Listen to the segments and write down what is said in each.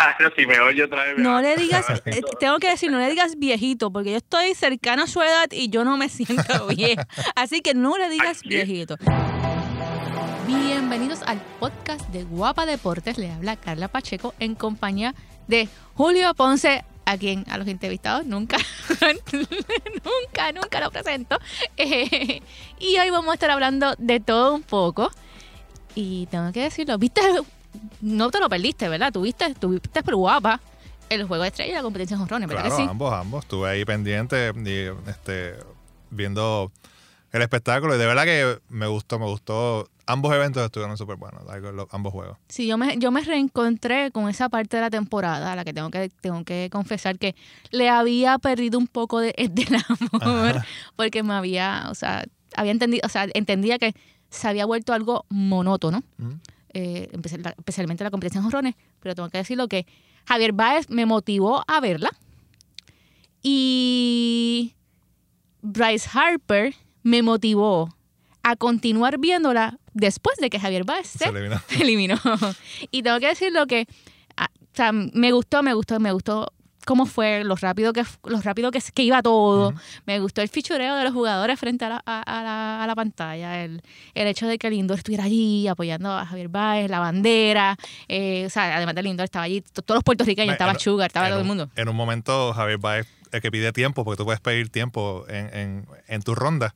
Claro, si me oye otra vez. me No le digas, eh, tengo que decir, no le digas viejito, porque yo estoy cercano a su edad y yo no me siento vieja. Así que no le digas Ay, viejito. Bienvenidos al podcast de Guapa Deportes. Le habla Carla Pacheco en compañía de Julio Ponce, a quien a los entrevistados nunca, nunca, nunca lo presento. Eh, y hoy vamos a estar hablando de todo un poco. Y tengo que decirlo, viste, no te lo perdiste, ¿verdad? Tuviste, tuviste por guapa el juego de estrella y la competencia en jonrones, ¿verdad Claro, que sí? ambos, ambos. Estuve ahí pendiente y este, viendo el espectáculo y de verdad que me gustó, me gustó. Ambos eventos estuvieron súper buenos, ambos juegos. Sí, yo me, yo me reencontré con esa parte de la temporada a la que tengo que, tengo que confesar que le había perdido un poco de, del amor Ajá. porque me había, o sea, había entendido, o sea, entendía que se había vuelto algo monótono, Ujú. Eh, especialmente la competencia en jonrones, pero tengo que decirlo que Javier Baez me motivó a verla y Bryce Harper me motivó a continuar viéndola después de que Javier Baez se, Se eliminó. eliminó. y tengo que decirlo que ah, o sea, me gustó, me gustó, me gustó cómo fue, lo rápido que, lo rápido que, que iba todo. Me gustó el fichureo de los jugadores frente a la, a, a la, a la pantalla, el, el hecho de que Lindor estuviera allí apoyando a Javier Baez, la bandera, eh, o sea, además de Lindor estaba allí, to- todos los puertorriqueños, estaba en- Sugar, estaba todo el un- mundo. En un momento, Javier Baez, el que pide tiempo, porque tú puedes pedir tiempo en, en, en tu ronda.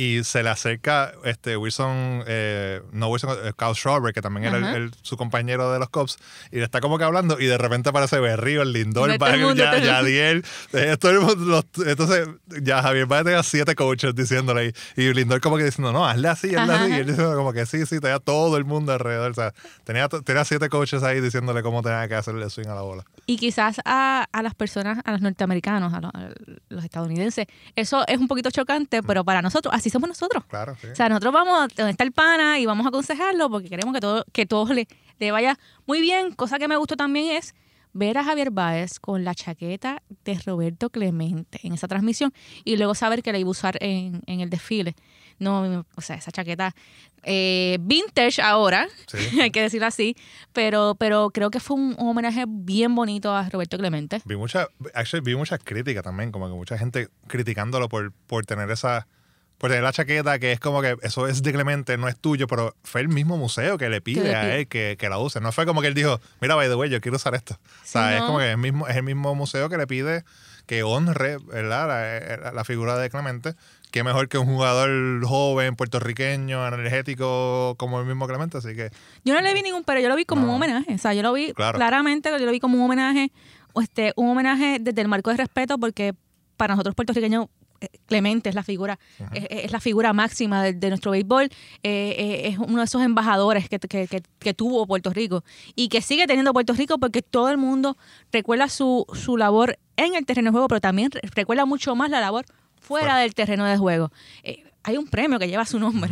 Y se le acerca este Wilson, eh, no Wilson, eh, Kyle que también era el- su compañero de los Cubs, y le está como que hablando, y de repente aparece Berrío, el Lindor, todo el mundo, ya. Yadiel, eh, todo el mundo, los- entonces ya Javier Baez tenía siete coaches diciéndole, y, y Lindor como que diciendo, no, hazle así, hazle Ajá, así, y él diciendo como que sí, sí, tenía todo el mundo alrededor, o sea, tenía, tenía siete coaches ahí diciéndole cómo tenía que hacerle swing a la bola. Y quizás a, a las personas, a los norteamericanos, a los, a los estadounidenses, eso es un poquito chocante, pero para nosotros, así somos nosotros. Claro, sí. O sea, nosotros vamos a donde está el pana y vamos a aconsejarlo porque queremos que todo, que todo le, le vaya muy bien. Cosa que me gustó también es ver a Javier Báez con la chaqueta de Roberto Clemente en esa transmisión y luego saber que la iba a usar en, en el desfile. No, o sea, esa chaqueta eh, vintage ahora, Sí. hay que decirlo así, pero, pero creo que fue un, homenaje bien bonito a Roberto Clemente. Vi mucha, actually, vi muchas críticas también, como que mucha gente criticándolo por, por tener esa, por tener la chaqueta que es como que eso es de Clemente, no es tuyo, pero fue el mismo museo que le pide le a él que, que la use. No fue como que él dijo, mira, by the way, yo quiero usar esto. O sea, es como que es, mismo, es el mismo museo que le pide que honre ¿verdad? La, la- la figura de Clemente. Qué mejor que un jugador joven, puertorriqueño, energético como el mismo Clemente. Así que Yo no le vi ningún, pero yo lo vi como No. un homenaje. O sea, yo lo vi Claro. claramente, yo lo vi como un homenaje, este, un homenaje desde el marco de respeto, porque para nosotros puertorriqueños, Clemente es la figura, es, es la figura máxima de, de nuestro béisbol, eh, eh, es uno de esos embajadores que, que- que- que tuvo Puerto Rico y que sigue teniendo Puerto Rico porque todo el mundo recuerda su, su labor en el terreno de juego, pero también re- recuerda mucho más la labor fuera Fuera. del terreno de juego. Eh, hay un premio que lleva su nombre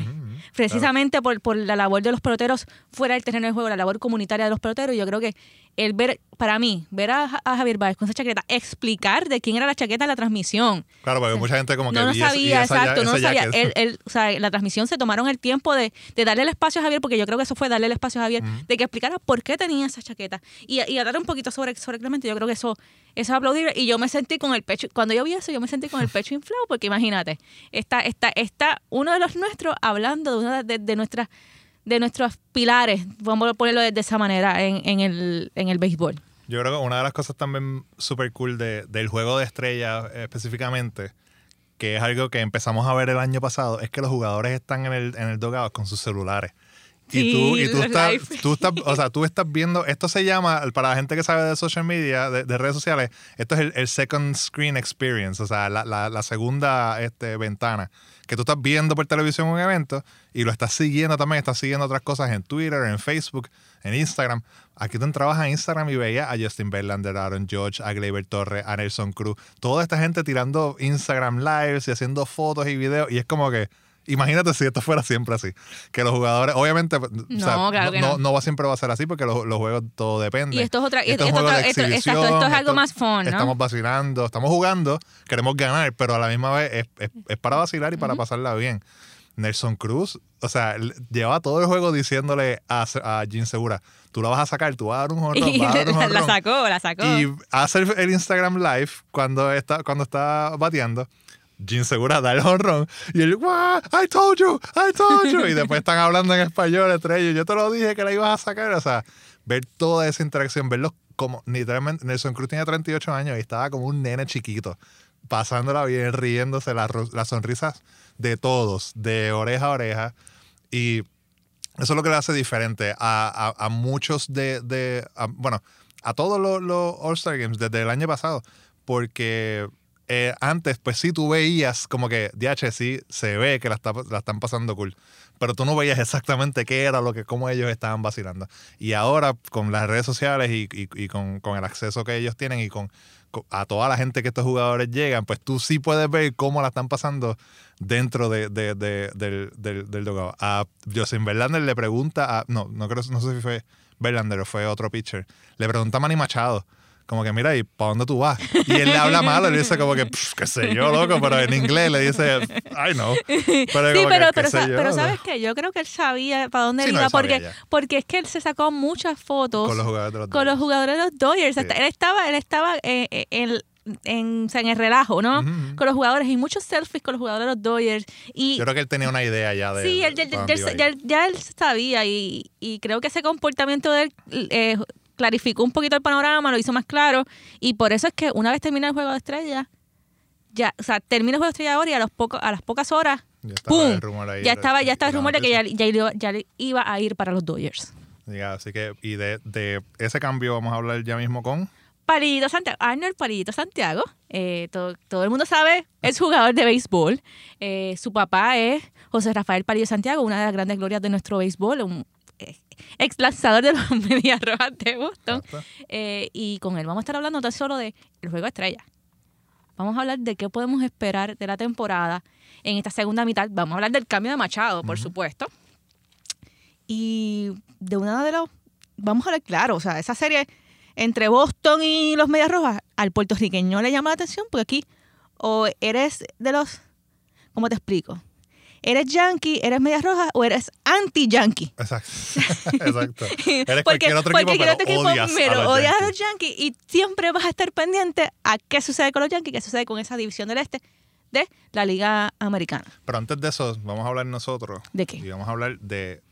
precisamente por, por la labor de los peloteros fuera del terreno de juego, la labor comunitaria de los peloteros. Yo creo que el ver, para mí, ver a, a Javier Báez con esa chaqueta, explicar de quién era la chaqueta en la transmisión. claro, porque mucha gente como que No esa- y sabía, esa exacto, no sabía. Él, él, o sea, la transmisión se tomaron el tiempo de, de darle el espacio a Javier, porque yo creo que eso fue darle el espacio a Javier, de que explicara por qué tenía esa chaqueta y, y hablar un poquito sobre, sobre Clemente. Yo creo que eso, eso es aplaudible. Y yo me sentí con el pecho, cuando yo vi eso, yo me sentí con el pecho inflado, porque imagínate, está, está, está uno de los nuestros hablando de una de, de nuestras de nuestros pilares, vamos a ponerlo de, de esa manera, en, en, el, en el béisbol. Yo creo que una de las cosas también súper cool de- del juego de estrellas eh, específicamente, que es algo que empezamos a ver el año pasado, es que los jugadores están en el, en el con sus celulares. Y tú, y tú, estás, tú estás, o sea, tú estás viendo, esto se llama, para la gente que sabe de social media, de, de redes sociales, esto es el, el second screen experience, o sea, la, la- la segunda este, ventana, que tú estás viendo por televisión un evento y lo estás siguiendo también, estás siguiendo otras cosas en Twitter, en Facebook, en Instagram. Aquí tú entrabas Instagram y veías a Justin Verlander, a Aaron George, a Gleyber Torres, a Nelson Cruz, toda esta gente tirando Instagram lives y haciendo fotos y videos y es como que Imagínate si esto fuera siempre así. Que los jugadores, obviamente, o sea, No, claro que no. no va siempre va a ser así porque los, los juegos todo depende. Y esto es otra- y Esto es esto- esto- esto- exacto, esto es algo más fun, ¿no? Estamos vacilando, estamos jugando, queremos ganar, pero a la misma vez es, es- es para vacilar y para pasarla bien. Nelson Cruz, o sea, l- llevaba todo el juego diciéndole a, a Jim Segura, tú la vas a sacar, tú vas a dar un honrón, Y vas a dar un la, sacó, la sacó. Y hace el, el Instagram Live cuando está, cuando está bateando. Jim Segura da el honrón y él, "What? I told you, I told you. Y después están hablando en español entre ellos. Yo te lo dije que la ibas a sacar. O sea, ver toda esa interacción, verlos como literalmente. Nelson Cruz tenía 38 años y estaba como un nene chiquito, pasándola bien, riéndose, las, las sonrisas de todos, de oreja a oreja. Y eso es lo que le hace diferente a, a- a muchos de, de- a- bueno, a todos los, los All-Star Games desde el año pasado, porque eh, antes, pues sí, tú veías como que, DH, sí, se ve que la, está- la están pasando cool, pero tú no veías exactamente qué era lo que, cómo ellos estaban vacilando. Y ahora, con las redes sociales y, y- y con, con el acceso que ellos tienen y con, con- a toda la gente que estos jugadores llegan, pues tú sí puedes ver cómo la están pasando dentro de, de- de- del, del, del dugout. A Justin Verlander le pregunta a. No, no creo, no sé si fue Verlander o fue otro pitcher. Le pregunta a Manny Machado. Como que, mira, ¿y para dónde tú vas? Y él le habla malo, le dice como que, "Pff, qué sé yo, loco, pero en inglés le dice, I know. Pero sí, pero, que, pero, sa- yo, ¿sabes qué? Yo creo que él sabía para dónde Sí, no, iba, sabía porque, ya. porque es que él se sacó muchas fotos Con los jugadores de los con los Dodgers. jugadores de los Dodgers. Sí. Él estaba, él estaba eh, eh, en, en, o sea, en el relajo, ¿no? Con los jugadores y muchos selfies con los jugadores de los Dodgers. Y Yo creo que él tenía una idea ya de. sí, él, él- él- ya él sabía y, y creo que ese comportamiento de él eh, clarificó un poquito el panorama, lo hizo más claro y por eso es que una vez termina el juego de estrella, ya, o sea, termina el juego de estrella ahora y a los pocos, a las pocas horas, Ya estaba ¡pum! el rumor ahí ya estaba, ya estaba el rumor de que ya, ya, iba- ya iba a ir para los Dodgers. Ya, así que, y de, de ese cambio vamos a hablar ya mismo con. Palillito Santiago, Arnold Palillito Santiago, eh, todo, todo el mundo sabe, es jugador de béisbol. Eh, su papá es José Rafael Palillo Santiago, una de las grandes glorias de nuestro béisbol, un eh, ex lanzador de los Medias Rojas de Boston. Eh, y con él vamos a estar hablando tan solo de el juego de estrella. Vamos a hablar de qué podemos esperar de la temporada en esta segunda mitad. Vamos a hablar del cambio de Machado, por supuesto. Y de una de los. Vamos a hablar claro, o sea, esa serie entre Boston y los Medias Rojas, al puertorriqueño le llama la atención porque aquí o eres de los. ¿Cómo te explico? ¿Eres yankee, eres Medias Rojas o eres anti-yankee? Exacto. Exacto. Eres Porque- cualquier otro porque equipo, pero otro equipo, odias, pero a los odias a los Yankees y siempre vas a estar pendiente a qué sucede con los Yankees, qué sucede con esa división del este de la Liga Americana. Pero antes de eso, vamos a hablar nosotros. ¿De qué? Y vamos a hablar de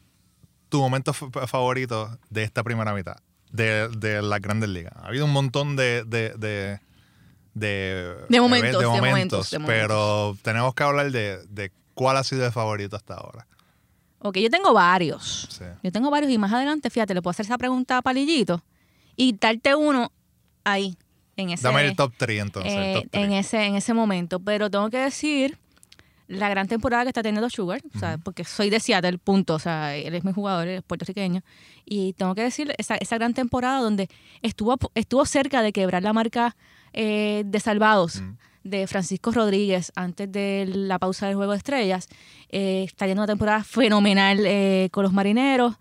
tu momento favorito de esta primera mitad, de, de las grandes ligas. Ha habido un montón de... de, de de, De momentos, de momentos, de momentos. pero tenemos que hablar de, de cuál ha sido el favorito hasta ahora. Ok, yo tengo varios. Sí. Yo tengo varios y más adelante, fíjate, le puedo hacer esa pregunta a Palillito y darte uno ahí, en ese, Dame el top 3 entonces. eh, top en, ese, en ese momento. Pero tengo que decir la gran temporada que está teniendo Sugar, o sea, porque soy de Seattle, punto. O sea, él es mi jugador, él es puertorriqueño. Y tengo que decir esa, esa gran temporada donde estuvo, estuvo cerca de quebrar la marca eh, de salvados. De Francisco Rodríguez antes de la pausa del Juego de Estrellas. Eh, está yendo una temporada fenomenal eh, con los marineros.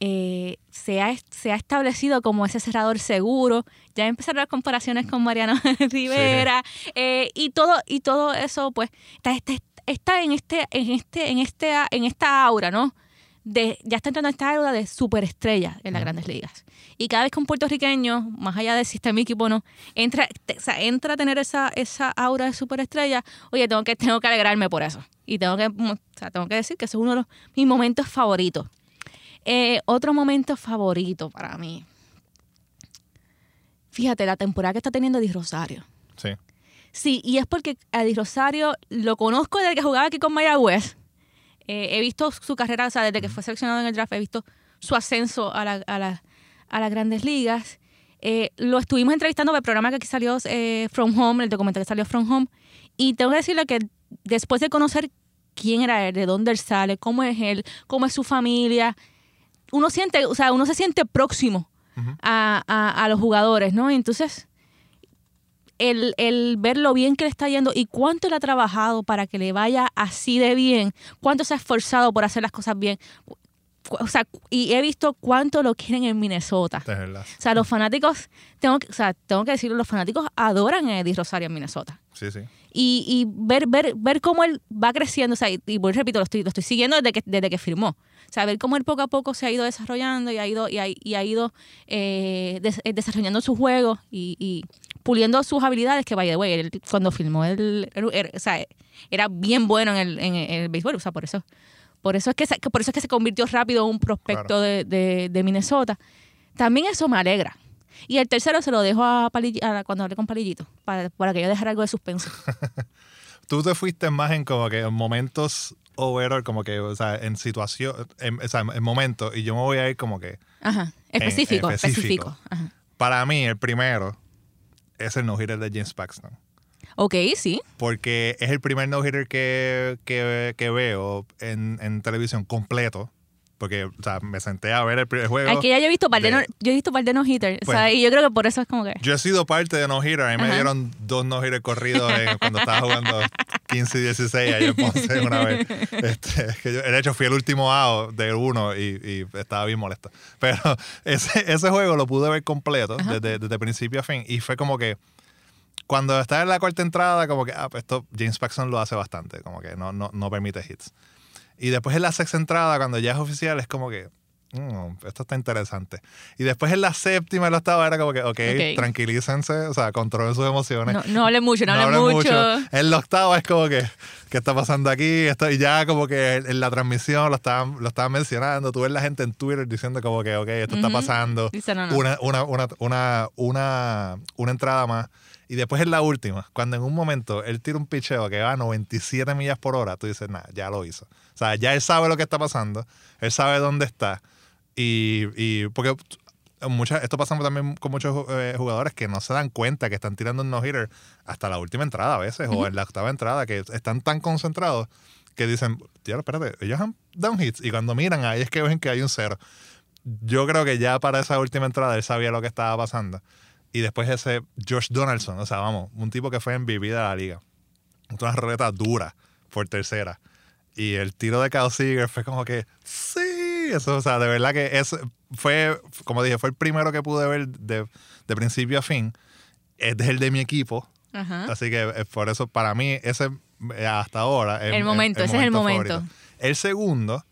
Eh, se, ha, se ha establecido como ese cerrador seguro. Ya empezaron las comparaciones con Mariano Rivera. eh, y todo, y todo eso, pues, está, está, está en este, en este, en este, en esta aura, ¿no? De, ya está entrando en esta aura de superestrella en las grandes ligas. Y cada vez que un puertorriqueño, más allá de si está en mi equipo o no, entra, te- o sea, entra a tener esa, esa aura de superestrella, oye, tengo que, tengo que alegrarme por eso. Y tengo que, o sea, tengo que decir que ese es uno de los, mis momentos favoritos. Eh, otro momento favorito para mí. Fíjate, la temporada que está teniendo Di Rosario. Sí. Sí, y es porque a Di Rosario lo conozco desde que jugaba aquí con Mayagüez. Eh, he visto su carrera, o sea, desde que fue seleccionado en el draft, he visto su ascenso a, la- a la- a las grandes ligas. Eh, lo estuvimos entrevistando para el programa que aquí salió eh, From Home, el documental que salió From Home. Y tengo que decirle que después de conocer quién era él, de dónde él sale, cómo es él, cómo es su familia, uno siente, o sea, uno se siente próximo a, a- a los jugadores, ¿no? Entonces, el, el ver lo bien que le está yendo y cuánto le ha trabajado para que le vaya así de bien, cuánto se ha esforzado por hacer las cosas bien, o sea, y he visto cuánto lo quieren en Minnesota. Es verdad. O sea, los fanáticos, tengo que, o sea, tengo que decirlo, los fanáticos adoran a Eddie Rosario en Minnesota. Sí, sí. Y, y ver, ver, ver cómo él va creciendo, o sea, y, y repito, lo estoy, lo estoy siguiendo desde que, desde que firmó. O sea, ver cómo él poco a poco se ha ido desarrollando y ha ido, y ha, y ha ido eh, des- eh, desarrollando su juego y, y puliendo sus habilidades, que by the way, él, cuando filmó él, él- él- o sea, era bien bueno en, el- en el béisbol, o sea, por eso. Por eso es que se, por eso es que se convirtió rápido en un prospecto Claro. de, de- de Minnesota. También eso me alegra. Y el tercero se lo dejo a, cuando hablé con Palillito, para, para que yo dejara algo de suspenso. Tú te fuiste más en como que en momentos overall, como que, o sea, en situación, en, o sea, en momentos, y yo me voy a ir como que, Ajá. Específico, específico. específico. Ajá. para mí, el primero es el no-hitter de James Paxton. Ok, sí. Porque es el primer no-hitter que, que, que veo en, en televisión completo. Porque, o sea, me senté a ver el primer juego. Aquí ya yo he visto par de, de- no- yo he visto par de no hitters. o sea, Pues- y yo creo que por eso es como que. Yo he sido parte de no-hitter. A mí me dieron dos no-hitters corridos en- cuando estaba jugando 15 y 16 ayer en Ponce una vez. Este, que yo- de hecho, fui el último out de uno y, y estaba bien molesto. Pero ese, ese juego lo pude ver completo desde, desde principio a fin. Y fue como que cuando estaba en la cuarta entrada, como que, ah, pues esto James Paxton lo hace bastante. Como que no, no, no permite hits. Y después en la sexta entrada, cuando ya es oficial, es como que, "Mm, esto está interesante. Y después en la séptima, en la octava, era como que, ok, Ok. tranquilícense, o sea, controlen sus emociones. No, no hablen mucho, no, hablen hablen mucho. En la octava es como que, ¿qué está pasando aquí? Esto, y ya como que en la transmisión lo estaban, lo estaban mencionando. Tú ves la gente en Twitter diciendo como que, ok, esto está Ujú. pasando. Dice, no, no. Una, una, una, una, una, una entrada más. Y después en la última, cuando en un momento él tira un picheo que va a 97 millas por hora, tú dices, nada, ya lo hizo. O sea, ya él sabe lo que está pasando, él sabe dónde está. Y, y porque muchas, esto pasa también con muchos eh, jugadores que no se dan cuenta que están tirando un no-hitter hasta la última entrada a veces, o en la octava entrada, que están tan concentrados que dicen, tío, espérate, ellos han dado hits. Y cuando miran, ahí es que ven que hay un cero. Yo creo que ya para esa última entrada él sabía lo que estaba pasando. Y después ese Josh Donaldson, o sea, vamos, un tipo que fue en de la liga. Una roleta dura por tercera. Y el tiro de Kyle Seager fue como que, sí, eso, o sea, de verdad que es, fue, como dije, fue el primero que pude ver de, de principio a fin. Es el de mi equipo. Ajá. Así que eh, por eso, para mí, ese eh, hasta ahora. es- El momento, ese es el momento. El segundo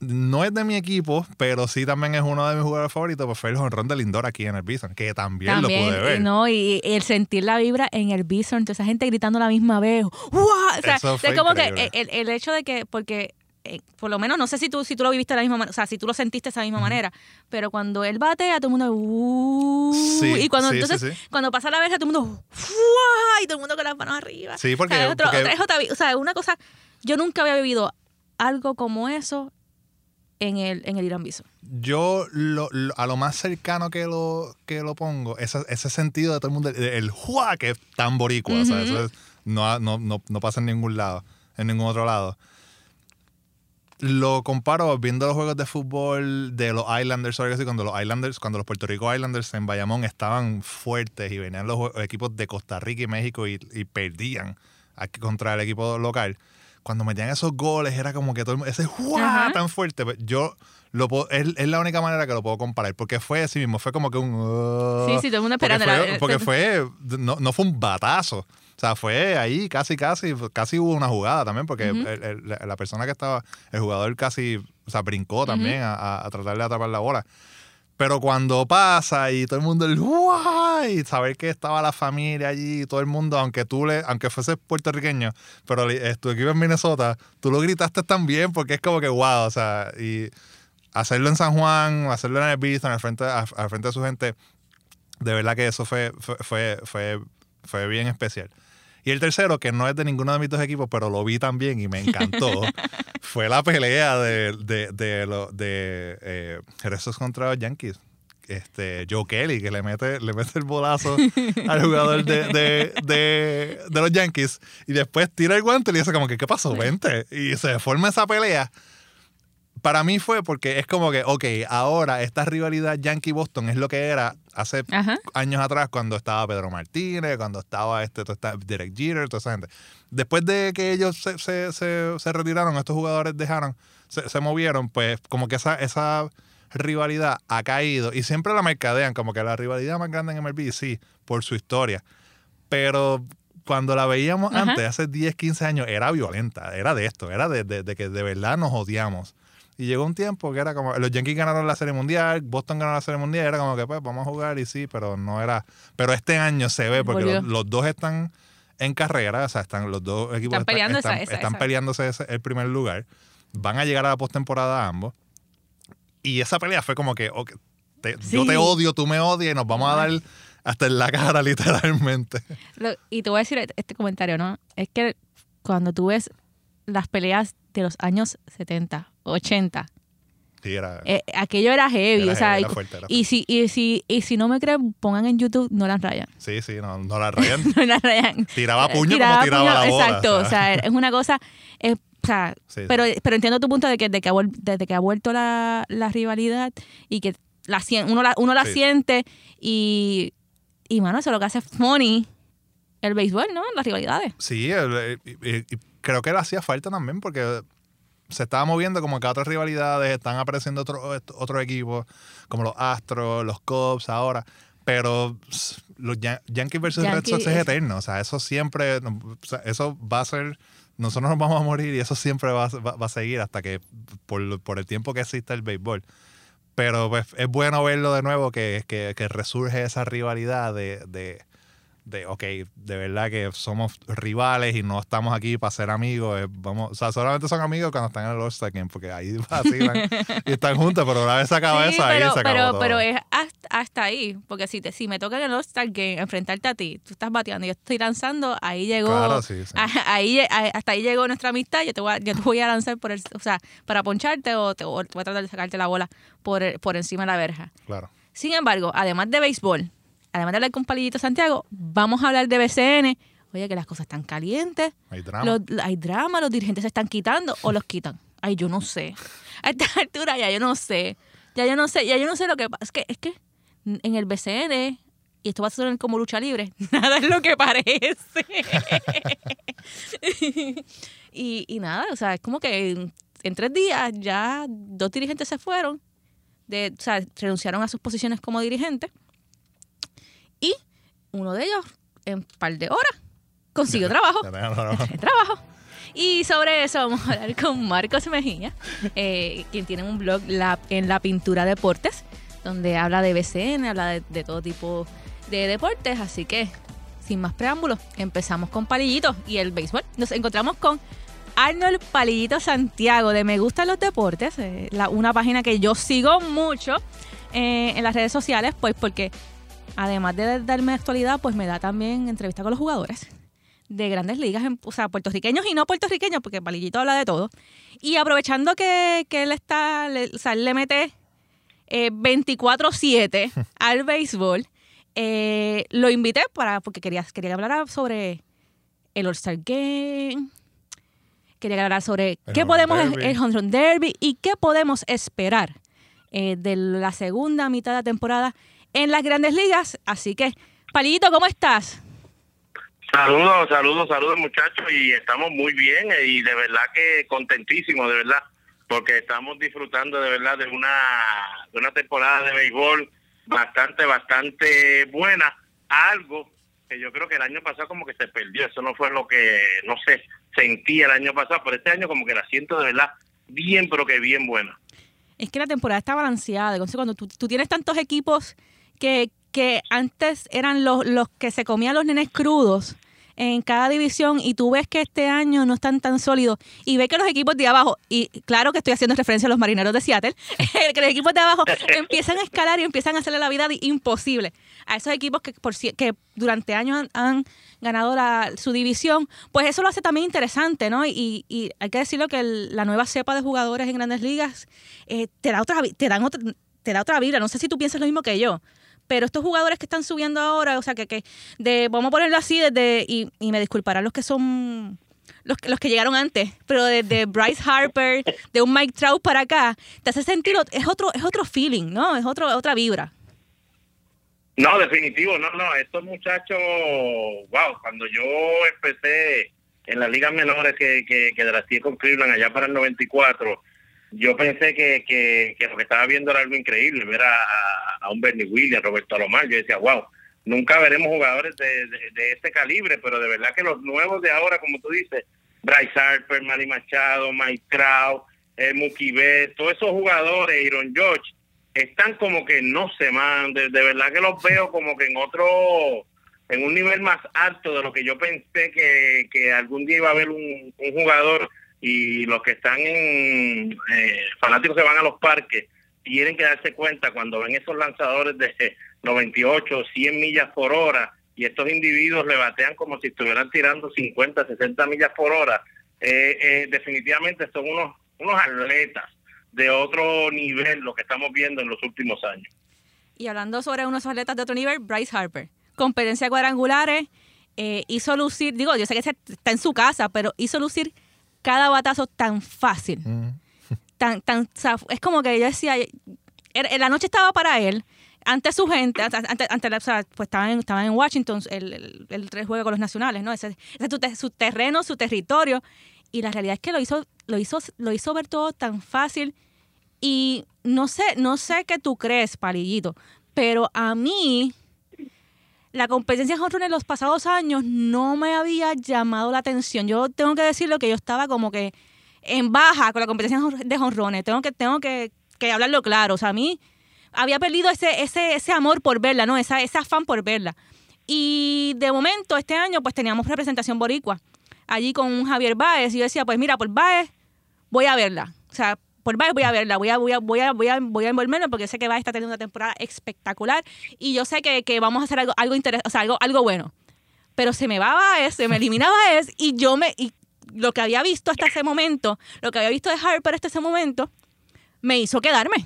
no es de mi equipo, pero sí también es uno de mis jugadores favoritos, pues fue el jonrón de Lindor aquí en el Bison, que también, También, lo pude ver. no, y, y el sentir la vibra en el Bison, toda esa gente gritando a la misma vez. ¡Wow! O sea, Eso fue es como increíble. que el, el hecho de que, porque eh, por lo menos, no sé si tú, si tú lo viviste de la misma manera, o sea, si tú lo sentiste de esa misma manera, pero cuando él batea, todo el mundo, ¡uh! Sí, y cuando sí, entonces, sí. cuando pasa la verja, todo el mundo, ¡wow! Y todo el mundo con las manos arriba. Sí, porque- O sea, es otro- porque- otra- otra o sea, una cosa, yo nunca había vivido algo como eso en el, en el Irán Bison. Yo lo- lo- a lo más cercano que lo, que lo pongo, ese, ese sentido de todo el mundo, el, ¡juá! que es tan boricua, o sea, eso es- no, no, no, no pasa en ningún lado, en ningún otro lado. Lo comparo viendo los juegos de fútbol de los Islanders así, cuando los Islanders, cuando los Puerto Rico Islanders en Bayamón estaban fuertes y venían los jue- equipos de Costa Rica y México y, y perdían aquí contra el equipo local. Cuando metían esos goles era como que todo el mundo- ese. Ajá. tan fuerte. Pues Yo lo puedo, es, es la única manera que lo puedo comparar, porque fue así mismo, fue como que un... "Uh", Sí, sí, todo el mundo porque esperando. fue, la- porque fue no, no fue un batazo. O sea, fue ahí casi, casi, casi hubo una jugada también, porque Ujú. el- el- la, persona que estaba, el jugador casi, o sea, brincó también a, a- a tratar de atrapar la bola. Pero cuando pasa y todo el mundo, el ¡guay! Saber que estaba la familia allí, todo el mundo, aunque tú le, aunque fuese puertorriqueño, pero eh, tu equipo en Minnesota, tú lo gritaste también porque es como que wow, o sea, y hacerlo en San Juan, hacerlo en el Bison, al frente, al, al frente de su gente, de verdad que eso fue, fue, fue, fue, fue bien especial. Y el tercero, que no es de ninguno de mis dos equipos, pero lo vi también y me encantó, fue la pelea de, de, de, lo- de eh, contra los Yankees. Este, Joe Kelly, que le mete, le mete el bolazo al jugador de, de, de, de los Yankees y después tira el guante y le dice como que, ¿qué pasó? Vente. Y se forma esa pelea. Para mí fue porque es como que, ok, ahora esta rivalidad Yankee-Boston es lo que era hace Ajá. años atrás cuando estaba Pedro Martínez, cuando estaba este, esta- Derek Jeter, toda esa gente. Después de que ellos se, se, se, se retiraron, estos jugadores dejaron, se, se movieron, pues como que esa, esa rivalidad ha caído y siempre la mercadean, como que la rivalidad más grande en MLB, sí, por su historia. Pero cuando la veíamos Ajá. antes, hace 10, 15 años, era violenta, era de esto, era de, de- de que de verdad nos odiamos. Y llegó un tiempo que era como, los Yankees ganaron la Serie Mundial, Boston ganó la Serie Mundial, y era como que pues vamos a jugar y sí, pero no era, pero este año se ve porque los, los dos están en carrera, o sea, están los dos equipos Están peleando esa- están, esa- están esa. peleándose ese- el primer lugar, van a llegar a la postemporada ambos. Y esa pelea fue como que, te- yo te odio, tú me odias y nos vamos a dar hasta en la cara literalmente. Lo- y te voy a decir este comentario, ¿no? Es que cuando tú ves las peleas de los años 70, 80, Sí, era, eh, aquello era heavy, Era o sea, heavy, y, era fuerte, era y si, y, si, y si no me creen, pongan en YouTube Nolan Ryan. sí, sí, no, no la rayan. Tiraba puño Tiraba como tiraba puño, la bola. Exacto, o o sea. es una cosa, es- o sea, Sí, sí. pero, pero entiendo tu punto de que, de que ha desde que ha vuelto la, la rivalidad y que la, uno la, uno la Sí. siente y, y, mano, eso es lo que hace funny el béisbol, ¿no? Las rivalidades. Sí, el- y- y- y creo que le hacía falta también porque se estaba moviendo como que otras rivalidades, están apareciendo otros otros equipos, como los Astros, los Cubs ahora, pero los Yan- Yankees versus Red Yankee Sox es eterno, o sea, eso siempre, o sea, eso va a ser, nosotros nos vamos a morir y eso siempre va, a- va- va a seguir hasta que, por, por el tiempo que exista el béisbol. Pero pues, es bueno verlo de nuevo, que, que, que resurge esa rivalidad de, de, de, ok, de verdad que somos rivales y no estamos aquí para ser amigos. eh, vamos, o sea, solamente son amigos cuando están en el All-Star Game, porque ahí vacilan y están juntos, pero una vez se acaba Sí, eso, ahí pero, se acabó pero, todo. pero es hasta, hasta ahí, porque si, te, si me toca en el All-Star Game enfrentarte a ti, tú estás bateando y yo estoy lanzando, ahí llegó, Claro, sí, sí. a- ahí, a- hasta ahí llegó nuestra amistad, yo te voy a, yo te voy a lanzar por el, o sea, para poncharte o te, o te voy a tratar de sacarte la bola por, el- por encima de la verja. Claro. Sin embargo, además de béisbol, además de hablar con Palillito Santiago, vamos a hablar de BCN. Oye, que las cosas están calientes. Hay drama. Los- hay drama, los dirigentes se están quitando o los quitan. Ay, yo no sé. A esta altura ya yo no sé. Ya yo no sé, ya yo no sé lo que pasa. Es que, es que en el BCN, y esto va a sonar como lucha libre, nada es lo que parece. y, y nada, o sea, es como que en, en tres días ya dos dirigentes se fueron, de, o sea, renunciaron a sus posiciones como dirigentes, y uno de ellos, en un par de horas, consiguió trabajo trabajo. Y sobre eso vamos a hablar con Marcos Mejía, eh, quien tiene un blog la- en La Pintura Deportes, donde habla de BCN, habla de, de todo tipo de deportes. Así que, sin más preámbulos, empezamos con Palillito y el béisbol. Nos encontramos con Arnold Palillito Santiago de Me Gustan los Deportes, eh, la- una página que yo sigo mucho eh, en las redes sociales, pues porque además de darme actualidad, pues me da también entrevista con los jugadores de grandes ligas, o sea, puertorriqueños y no puertorriqueños, porque Palillito habla de todo. Y aprovechando que, que él está, le, o sea, él le mete eh, 24-7 al béisbol, eh, lo invité para, porque quería, quería que hablara sobre el All-Star Game, quería que hablara sobre El qué home podemos, derby. el Home Run Derby y qué podemos esperar eh, de la segunda mitad de la temporada en las grandes ligas. Así que, Palillito, ¿cómo estás? Saludos, saludos, saludos muchachos y estamos muy bien eh, y de verdad que contentísimos, de verdad, porque estamos disfrutando de verdad de una, de una temporada de béisbol bastante, bastante buena, algo que yo creo que el año pasado como que se perdió, eso no fue lo que, no sé, sentía el año pasado, pero este año como que la siento de verdad bien, pero que bien buena. Es que la temporada está balanceada. Entonces, cuando tú, tú tienes tantos equipos que, que antes eran los, los que se comían los nenes crudos en cada división y tú ves que este año no están tan sólidos y ves que los equipos de abajo, y claro que estoy haciendo referencia a los marineros de Seattle, que los equipos de abajo empiezan a escalar y empiezan a hacerle la vida imposible a esos equipos que, por, que durante años han, ganado la- su división, pues eso lo hace también interesante, ¿no? Y, y hay que decirlo que la nueva cepa de jugadores en grandes ligas eh, te da otra te dan otra, te da otra vibra. No sé si tú piensas lo mismo que yo. Pero estos jugadores que están subiendo ahora, o sea, que, que de, vamos a ponerlo así, desde, y, y me disculparán los que son los, los que llegaron antes, pero de, Bryce Harper, de un Mike Trout para acá, te hace sentir, es otro, es otro feeling, ¿no? Es otro, otra vibra. No, definitivo, no, no, estos muchachos, wow, cuando yo empecé en las ligas menores que, que, que con Cleveland allá para el 94, yo pensé que, que, lo que estaba viendo era algo increíble, ver a, un Bernie Williams, Roberto Alomar, yo decía, wow, nunca veremos jugadores de, de, este calibre, pero de verdad que los nuevos de ahora, como tú dices, Bryce Harper, Manny Machado, Mike Trout, eh, Mookie Betts, todos esos jugadores, Aaron George, están como que no se man, de, verdad que los veo como que en otro, en un nivel más alto de lo que yo pensé que, que algún día iba a haber un, un jugador y los que están en eh, fanáticos que van a los parques tienen que darse cuenta cuando ven esos lanzadores de 98, 100 millas por hora y estos individuos le batean como si estuvieran tirando 50, 60 millas por hora, eh, eh, definitivamente son unos, unos atletas de otro nivel lo que estamos viendo en los últimos años. Y hablando sobre unos atletas de otro nivel, Bryce Harper, competencia cuadrangulares, hizo lucir, digo, yo sé que está en su casa, pero hizo lucir cada batazo tan fácil. Mm. Tan, tan, es como que yo decía, la noche estaba para él, ante su gente, ante, ante, o sea, pues estaban en, estaban en Washington, el, el, el juego con los nacionales, ¿no? Ese, es su, terreno, su territorio. Y la realidad es que lo hizo, lo hizo, lo hizo ver todo tan fácil. Y no sé, no sé qué tú crees, Palillito, pero a mí la competencia de en los pasados años no me había llamado la atención. Yo tengo que decirlo que yo estaba como que en baja con la competencia de jonrones. Tengo que, tengo que, hablarlo claro. O sea, a mí había perdido ese, ese, ese amor por verla, ¿no? Esa, ese afán por verla. Y de momento, este año, pues teníamos representación boricua. Allí con Javier Báez. Y yo decía, pues mira, por Báez voy a verla. O sea, por Baez voy a verla, voy a, voy a, voy a, voy a, voy a envolverme porque sé que Baez está teniendo una temporada espectacular y yo sé que, que vamos a hacer algo, algo interesante, o sea, algo, algo bueno. Pero se me va Baez, se me elimina Baez y yo me, y lo que había visto hasta ese momento, lo que había visto de Harper hasta ese momento, me hizo quedarme.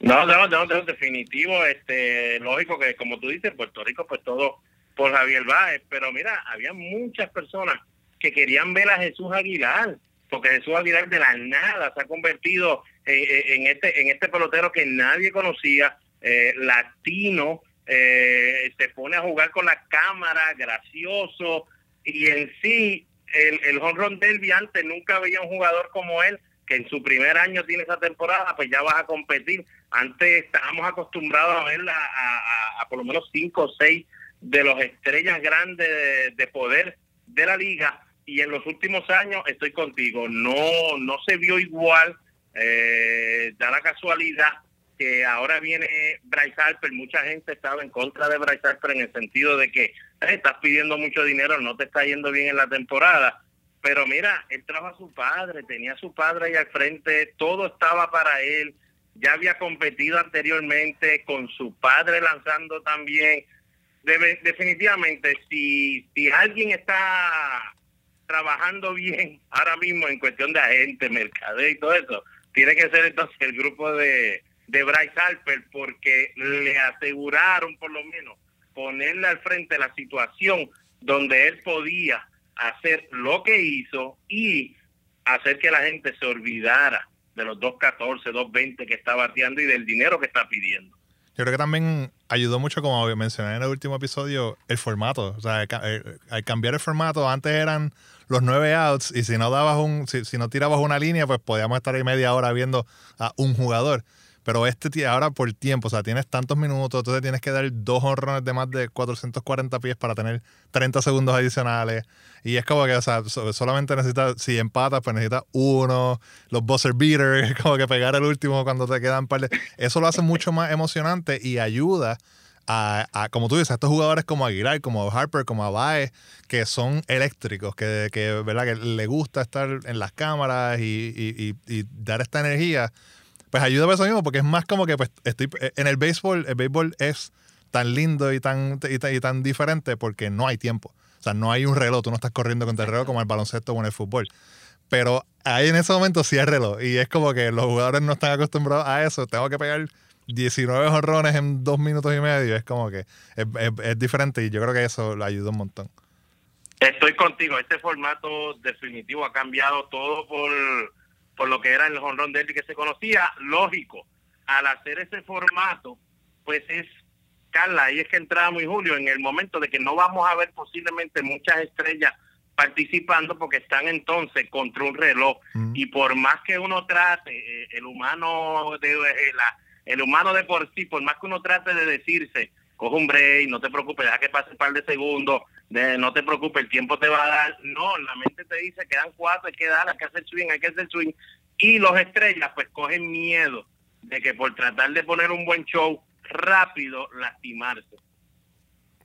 No, no, no, definitivo, este, lógico que como tú dices, Puerto Rico, pues todo por Javier Báez, pero mira, había muchas personas que querían ver a Jesús Aguilar, porque Jesús Aguilar de la nada se ha convertido eh, eh, en este en este pelotero que nadie conocía, eh, latino, se pone a jugar con la cámara, gracioso, y en sí, el, el home del antes nunca veía un jugador como él, que en su primer año tiene esa temporada, pues ya vas a competir. Antes estábamos acostumbrados a verla a, por lo menos cinco o seis de los estrellas grandes de poder de la liga y en los últimos años estoy contigo, no, no se vio igual, eh, da la casualidad que ahora viene Bryce Harper, mucha gente estaba en contra de Bryce Harper en el sentido de que eh, estás pidiendo mucho dinero, no te está yendo bien en la temporada, pero mira, él trajo a su padre, tenía a su padre ahí al frente, todo estaba para él, ya había competido anteriormente con su padre lanzando también. definitivamente, si, si alguien está trabajando bien ahora mismo en cuestión de agente, mercadeo y todo eso, tiene que ser entonces el grupo de, de Bryce Harper porque le aseguraron por lo menos ponerle al frente la situación donde él podía hacer lo que hizo y hacer que la gente se olvidara de los 2.14, 2.20 que está bateando y del dinero que está pidiendo. Yo creo que también ayudó mucho, como mencioné en el último episodio, el formato. O sea, al cambiar el formato, antes eran los nueve outs y si no dabas un, si, si no tirabas una línea, pues podíamos estar ahí media hora viendo a un jugador. Pero este ahora por tiempo, o sea, tienes tantos minutos, entonces tienes que dar dos honrones de más de 440 pies para tener 30 segundos adicionales. Y es como que, o sea, solamente necesitas, si empatas, pues necesitas uno, los buzzer beaters, como que pegar el último cuando te quedan par de... Eso lo hace mucho más emocionante y ayuda a, como tú dices, a estos jugadores como Aguilar, como Harper, como Abae, que son eléctricos, que, que, ¿verdad? que le gusta estar en las cámaras y, y, y dar esta energía pues ayuda a eso mismo, porque es más como que pues estoy eh, en el béisbol, el béisbol es tan lindo y tan, y, tan diferente porque no hay tiempo. O sea, no hay un reloj, tú no estás corriendo contra el reloj como el baloncesto o en el fútbol. Pero ahí en ese momento sí hay reloj. Y es como que los jugadores no están acostumbrados a eso. Tengo que pegar 19 jorrones en dos minutos y medio. Es como que es, es diferente y yo creo que eso le ayuda un montón. Estoy contigo. Este formato definitivo ha cambiado todo por, por lo que era el home run derby que se conocía. Lógico, al hacer ese formato, pues es, Carla, ahí es que entramos y Julio, en el momento de que no vamos a ver posiblemente muchas estrellas participando porque están entonces contra un reloj Mm. y por más que uno trate eh, el humano de la, el humano de por sí por más que uno trate de decirse coge un break no te preocupes deja que pase un par de segundos de, no te preocupes el tiempo te va a dar no la mente te dice quedan cuatro hay que dar hay que hacer swing hay que hacer swing y los estrellas pues cogen miedo de que por tratar de poner un buen show rápido lastimarse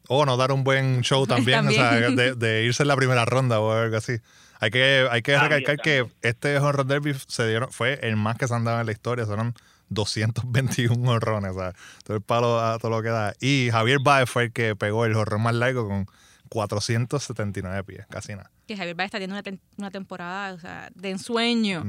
O no dar un buen show también, También. o sea, de, de irse en la primera ronda o algo así. Hay que, hay que También, recalcar que este run derby se dieron, fue el más que se han dado en la historia. Fueron 221 honrones, o sea, todo el palo a todo lo que da. Y Javier Baez fue el que pegó el honrón más largo con 479 pies, casi nada. Que Javier Baez está teniendo una, tem- una temporada o sea, de ensueño,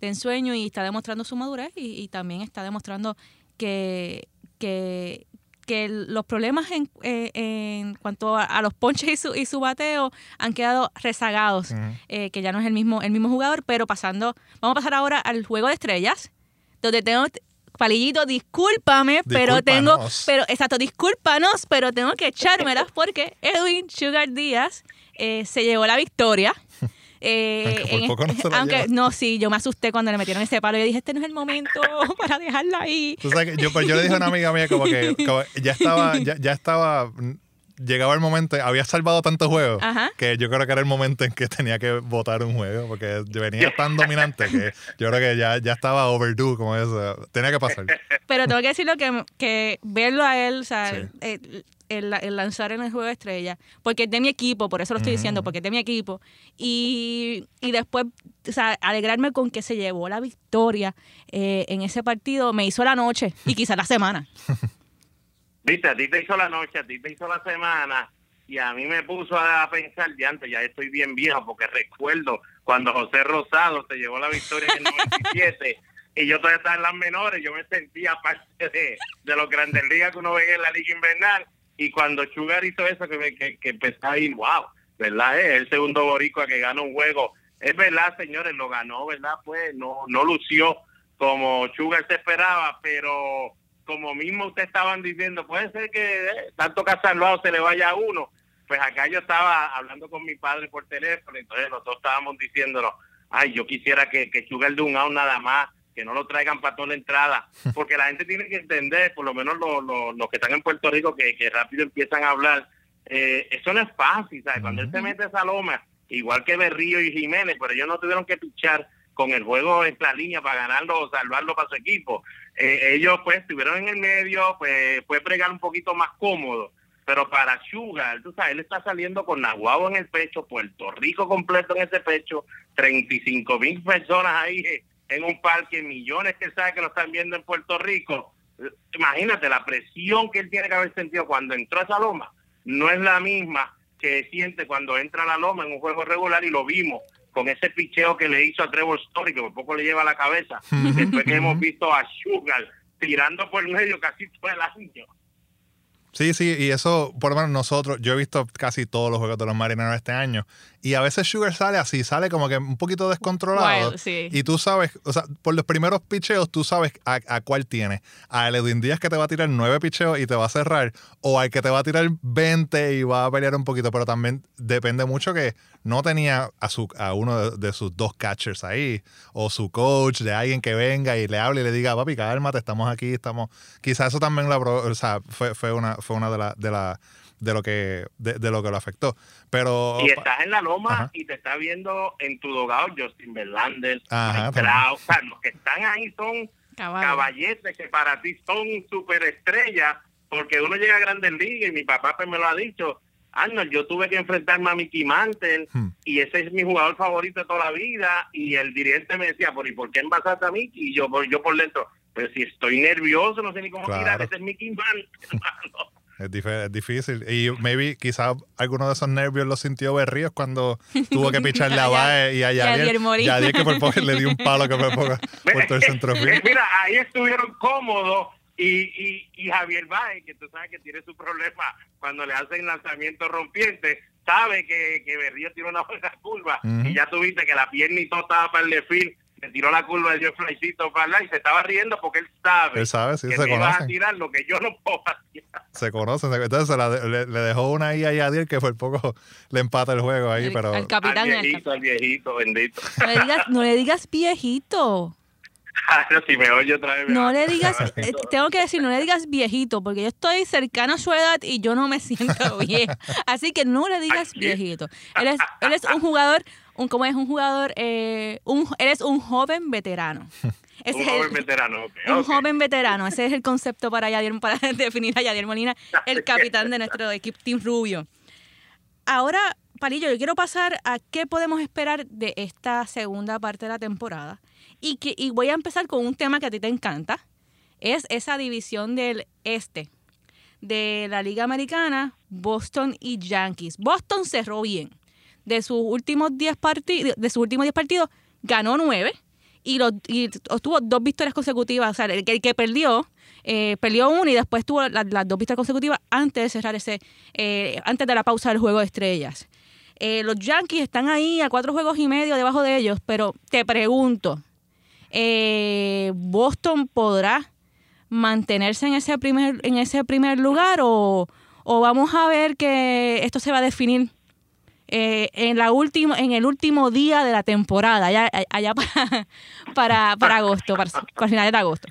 de ensueño y está demostrando su madurez y, y también está demostrando que, que, que los problemas en, eh, en cuanto a, a los ponches y su, y su bateo han quedado rezagados, eh, que ya no es el mismo, el mismo jugador, pero pasando, vamos a pasar ahora al juego de estrellas, donde tengo Palillito, discúlpame, pero tengo, pero exacto, discúlpanos, pero tengo que echármelas porque Edwin Sugar Díaz eh, se llevó la victoria. Eh, Aunque por poco no este- se la aunque- no, sí, yo me asusté cuando le metieron ese palo. Yo dije, este no es el momento para dejarla ahí. Sabes que yo, pues yo le dije a una amiga mía como que como ya estaba, ya, ya estaba, llegaba el momento, había salvado tantos juegos Ajá. que yo creo que era el momento en que tenía que votar un juego porque yo venía tan dominante que yo creo que ya, ya estaba overdue como eso. Tenía que pasar. Pero tengo que decirlo que, que verlo a él, o sea, Sí. el, el- el lanzar en el juego de estrella, porque es de mi equipo, por eso lo estoy diciendo, porque es de mi equipo, y, y después, o sea, alegrarme con que se llevó la victoria eh, en ese partido, me hizo la noche y quizás la semana. Viste, a ti te hizo la noche, a ti te hizo la semana, y a mí me puso a pensar, de antes, ya estoy bien viejo, porque recuerdo cuando José Rosado se llevó la victoria en el 97, y yo todavía estaba en las menores, yo me sentía parte de, los grandes ligas que uno ve en la liga invernal, y cuando Sugar hizo eso, que, me, que empecé a ir, wow, ¿verdad? Es el segundo boricua que gana un juego. Es verdad, señores, lo ganó, ¿verdad? Pues no, no lució como Sugar se esperaba, pero como mismo ustedes estaban diciendo, puede ser que eh, tanto salvado se le vaya a uno. Pues acá yo estaba hablando con mi padre por teléfono, entonces los dos estábamos diciéndonos, ay, yo quisiera que, que Sugar de un out nada más, que no lo traigan para toda la entrada, porque la gente tiene que entender, por lo menos los, los, los que están en Puerto Rico, que, que rápido empiezan a hablar, eh, eso no es fácil, ¿sabes? Cuando él se mete esa loma, igual que Berrío y Jiménez, pero ellos no tuvieron que pichar con el juego en la línea para ganarlo o salvarlo para su equipo. Eh, ellos pues estuvieron en el medio, pues fue bregar un poquito más cómodo. Pero para Sugar, tú sabes, él está saliendo con Nahuabo en el pecho, Puerto Rico completo en ese pecho, 35 mil personas ahí eh, en un parque, millones que sabe que lo están viendo en Puerto Rico. Imagínate la presión que él tiene que haber sentido cuando entró a esa loma, no es la misma que siente cuando entra a la loma en un juego regular y lo vimos con ese picheo que le hizo a Trevor Story, que por poco le lleva a la cabeza, después que hemos visto a Sugar tirando por medio casi todo el año. Sí, sí, y eso, por lo menos nosotros, yo he visto casi todos los juegos de los marineros este año, y a veces Sugar sale así, sale como que un poquito descontrolado. Wild, sí. Y tú sabes, o sea, por los primeros picheos, tú sabes a, a cuál tiene. A Edwin Díaz que te va a tirar nueve picheos y te va a cerrar, o al que te va a tirar 20 y va a pelear un poquito, pero también depende mucho que no tenía a, su, a uno de, de sus dos catchers ahí, o su coach, de alguien que venga y le hable y le diga, papi, cálmate, estamos aquí, estamos... Quizás eso también lo, o sea, fue, fue una, fue una de, la, de, la, de, lo que, de, de lo que lo afectó. Pero... Y estás en la loma Ajá. y te está viendo en tu dogado Justin Verlander, Trout. o sea, los que están ahí son Caballo. caballetes que para ti son superestrellas, porque uno llega a Grandes Ligas y mi papá pues me lo ha dicho. Arnold, yo tuve que enfrentarme a Mickey Mantle Hmm. y ese es mi jugador favorito de toda la vida y el dirigente me decía, ¿por, ¿y por qué envasaste a Mickey? Y yo, por- yo por dentro, pero si estoy nervioso, no sé ni cómo Claro. tirar, ese es Mickey Mantle, hermano. Es, dif- es difícil. Y maybe quizás alguno de esos nervios los sintió Berríos cuando tuvo que picharle a A Baez y a y a Yadier Yadier. Que por poco le dio un palo que por poco por todo el centrofield. Eh, Mira, ahí estuvieron cómodos Y, y, y Javier Baez, que tú sabes que tiene su problema cuando le hacen lanzamiento rompiente, sabe que, que Berrío tiene una buena curva y ya tuviste que la pierna y todo estaba para el desfile se tiró la curva de Dios Flycito para allá y se estaba riendo porque él sabe, él sabe sí, que se me a tirar lo que yo no puedo hacer. Se conocen. Entonces se la- le, le dejó una ahí a Yadier que por poco le empata el juego ahí, El- pero al capitán. al al viejito, al viejito, bendito. no, le digas, no le digas viejito. Pero si me oye otra vez. me No le digas, eh, tengo que decir, no le digas viejito, porque yo estoy cercano a su edad y yo no me siento vieja. Así que no le digas viejito. Él es, él es un jugador, un, ¿cómo es? Un jugador, eh, un, él es un joven veterano. Ese Un es el- joven veterano. ok, un joven veterano, ese es el concepto para Yadier, para definir a Yadier Molina, el capitán de nuestro equipo Team Rubio. Ahora, Palillo, yo quiero pasar a qué podemos esperar de esta segunda parte de la temporada. Y, que, y voy a empezar con un tema que a ti te encanta. Es esa división del este de la Liga Americana, Boston y Yankees. Boston cerró bien. De sus últimos 10 partidos, de sus últimos 10 partidos, ganó 9 y, los, y obtuvo dos victorias consecutivas. O sea, el, que- perdió, eh, perdió uno y después tuvo la- las dos victorias consecutivas antes de cerrar ese, eh, antes de la pausa del juego de estrellas. Eh, los Yankees están ahí a cuatro juegos y medio debajo de ellos, pero te pregunto, eh, ¿Boston podrá mantenerse en ese primer, en ese primer lugar o, o vamos a ver que esto se va a definir eh, en la última, en el último día de la temporada, allá, allá para, para, para agosto, para, para finales de agosto?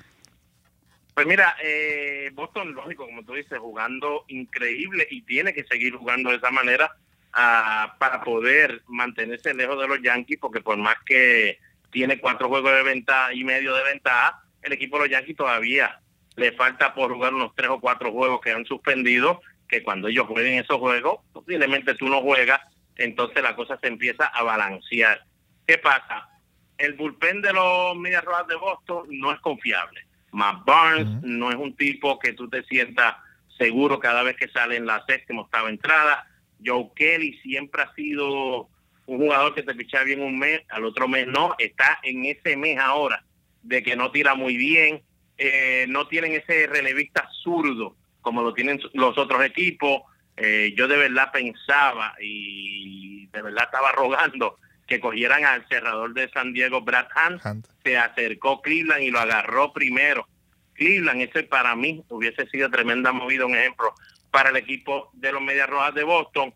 Pues mira, eh, Boston, lógico, como tú dices, jugando increíble y tiene que seguir jugando de esa manera ah, para poder mantenerse lejos de los Yankees, porque por más que tiene cuatro juegos de ventaja y medio de ventaja, el equipo de los Yankees todavía le falta por jugar unos tres o cuatro juegos que han suspendido, que cuando ellos jueguen esos juegos, posiblemente tú no juegas, entonces la cosa se empieza a balancear. ¿Qué pasa? El bullpen de los Medias Rojas de Boston no es confiable. Matt Barnes no es un tipo que tú te sientas seguro cada vez que sale en la séptima octava entrada. Joe Kelly siempre ha sido un jugador que te picha bien un mes, al otro mes no, está en ese mes ahora de que no tira muy bien, eh, no tienen ese relevista zurdo como lo tienen los otros equipos. Eh, yo de verdad pensaba y de verdad estaba rogando que cogieran al cerrador de San Diego, Brad Hunt, Hunt. se acercó Cleveland y lo agarró primero. Cleveland, ese para mí hubiese sido tremenda movida, un ejemplo para el equipo de los Medias Rojas de Boston.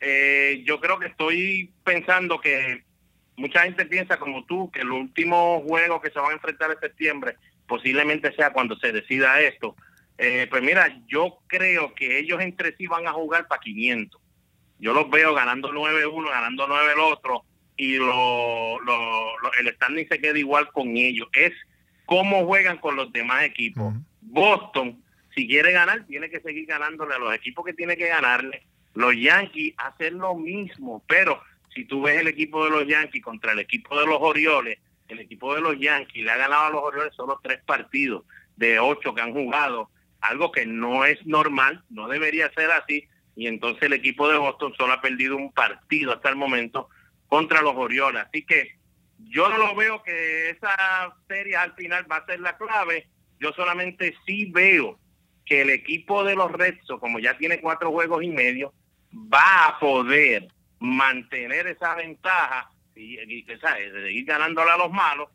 Eh, yo creo que estoy pensando que mucha gente piensa como tú que el último juego que se van a enfrentar en septiembre posiblemente sea cuando se decida esto. Eh, pues mira, yo creo que ellos entre sí van a jugar para 500. Yo los veo ganando 9-1, ganando 9 el otro y lo, lo- lo- el standing se queda igual con ellos. Es cómo juegan con los demás equipos. Boston, si quiere ganar, tiene que seguir ganándole a los equipos que tiene que ganarle. Los Yankees hacen lo mismo, pero si tú ves el equipo de los Yankees contra el equipo de los Orioles, el equipo de los Yankees le ha ganado a los Orioles solo tres partidos de ocho que han jugado, algo que no es normal, no debería ser así, y entonces el equipo de Boston solo ha perdido un partido hasta el momento contra los Orioles. Así que yo no lo veo que esa serie al final va a ser la clave, yo solamente sí veo que el equipo de los Red Sox, como ya tiene cuatro juegos y medio, va a poder mantener esa ventaja y, y ¿sabes? seguir ganándole a los malos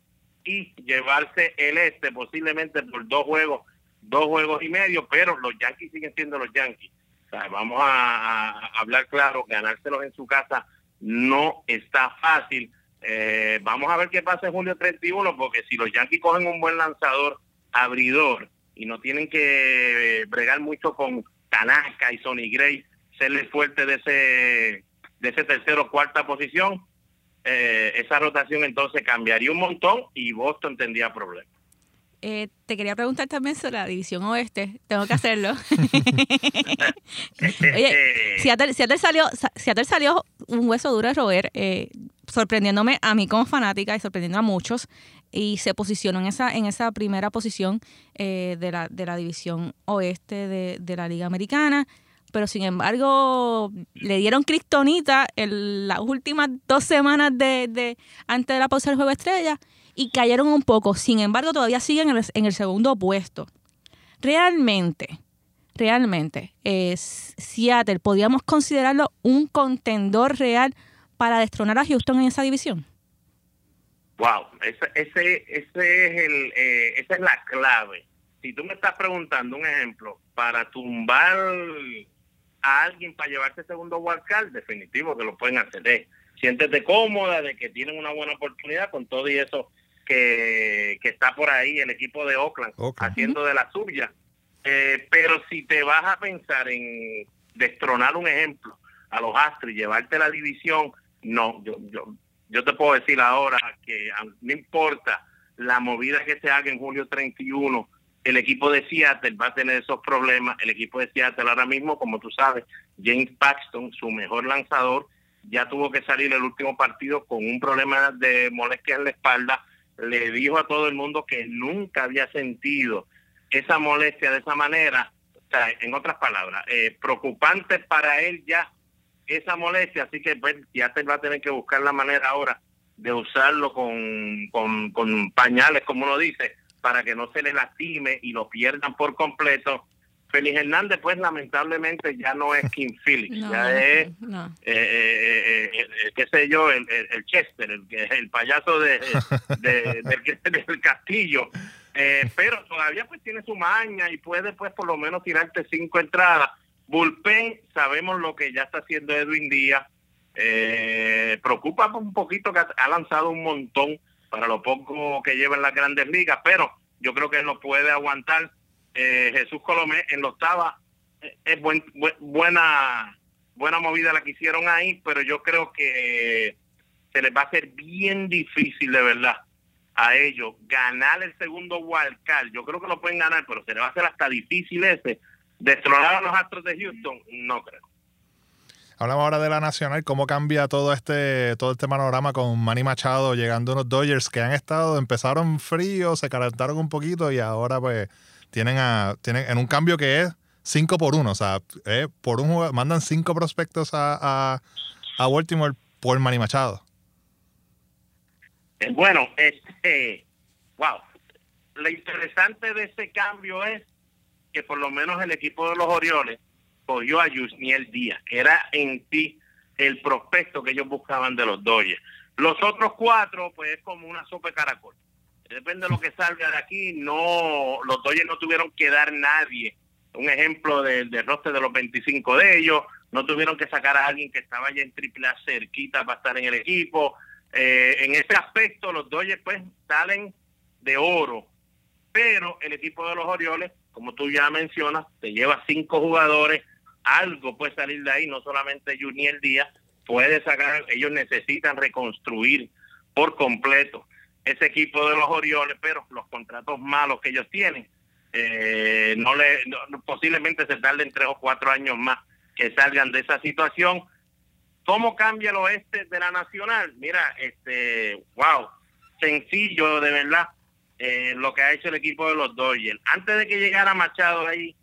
y llevarse el este posiblemente por dos juegos, dos juegos y medio, pero los Yankees siguen siendo los Yankees. Vamos a, hablar claro, ganárselos en su casa no está fácil. Eh, vamos a ver qué pasa en julio 31, porque si los Yankees cogen un buen lanzador abridor y no tienen que bregar mucho con Tanaka y Sonny Gray, serle fuerte de ese de ese tercero o cuarta posición, eh, esa rotación entonces cambiaría un montón y Boston tendría problemas. Eh, te quería preguntar también sobre la división oeste. Tengo que hacerlo. Oye, Seattle, Seattle salió, Sa- Seattle salió un hueso duro de roer, eh, sorprendiéndome a mí como fanática y sorprendiendo a muchos. Y se posicionó en esa, en esa primera posición eh, de, la, de la división oeste de, de la Liga Americana. Pero sin embargo, le dieron criptonita en las últimas dos semanas de, de antes de la pausa del juego estrella y cayeron un poco. Sin embargo, todavía siguen en el, segundo puesto. realmente, realmente, es Seattle, ¿podríamos considerarlo un contendor real para destronar a Houston en esa división? Wow, ese, ese, ese es el, eh, esa es la clave. Si tú me estás preguntando un ejemplo para tumbar a alguien para llevarse segundo wildcard, definitivo que lo pueden hacer. Eh, siéntete cómoda de que tienen una buena oportunidad con todo y eso que, que está por ahí el equipo de Oakland, haciendo de la suya. Eh, pero si te vas a pensar en destronar un ejemplo a los Astros y llevarte la división, no, yo, yo, yo te puedo decir ahora que no importa la movida que se haga en julio 31, el equipo de Seattle va a tener esos problemas. El equipo de Seattle ahora mismo, como tú sabes, James Paxton, su mejor lanzador, ya tuvo que salir el último partido con un problema de molestia en la espalda. Le dijo a todo el mundo que nunca había sentido esa molestia de esa manera. O sea, en otras palabras, eh, preocupante para él ya esa molestia, así que ya te va a tener que buscar la manera ahora de usarlo con, con, pañales, como uno dice, para que no se le lastime y lo pierdan por completo. Félix Hernández, pues lamentablemente ya no es King Phillips, ya es, eh, eh, eh, qué sé yo, el, el, Chester, el, el payaso de, del, castillo. pero todavía pues tiene su maña y puede pues por lo menos tirarte cinco entradas Bullpen, sabemos lo que ya está haciendo Edwin Díaz. Eh, preocupa un poquito que ha lanzado un montón para lo poco que lleva en las grandes ligas, pero yo creo que no puede aguantar. Eh, Jesús Colomé en la octava eh, es buena buena movida la que hicieron ahí, pero yo creo que se les va a hacer bien difícil de verdad a ellos ganar el segundo wildcard. Yo creo que lo pueden ganar, pero se les va a hacer hasta difícil ese ¿Destronar a los Astros de Houston? No creo. Hablamos ahora de la Nacional, cómo cambia todo este todo este panorama con Manny Machado llegando unos Dodgers que han estado, empezaron fríos, se calentaron un poquito y ahora pues tienen a tienen en un cambio que es 5 por 1, o sea, eh, por un mandan cinco prospectos a, a, Baltimore por Manny Machado. Eh, bueno, este, wow, lo interesante de ese cambio es que por lo menos el equipo de los Orioles cogió a Yusniel Díaz, que era en ti el prospecto que ellos buscaban de los Dodgers. Los otros cuatro, pues es como una sopa caracol. Depende de lo que salga de aquí, no, los Dodgers no tuvieron que dar nadie. Un ejemplo del de de los 25 de ellos, no tuvieron que sacar a alguien que estaba ya en triple A cerquita para estar en el equipo. Eh, en ese aspecto, los Dodgers pues salen de oro, pero el equipo de los Orioles como tú ya mencionas, te lleva cinco jugadores, algo puede salir de ahí, no solamente Junior Díaz, puede sacar, ellos necesitan reconstruir por completo ese equipo de los Orioles, pero los contratos malos que ellos tienen, eh, no le posiblemente se tarden tres o cuatro años más que salgan de esa situación. ¿Cómo cambia el oeste de la nacional? Mira, este, wow, sencillo de verdad. Eh, lo que ha hecho el equipo de los Dodgers. Antes de que llegara Machado ahí,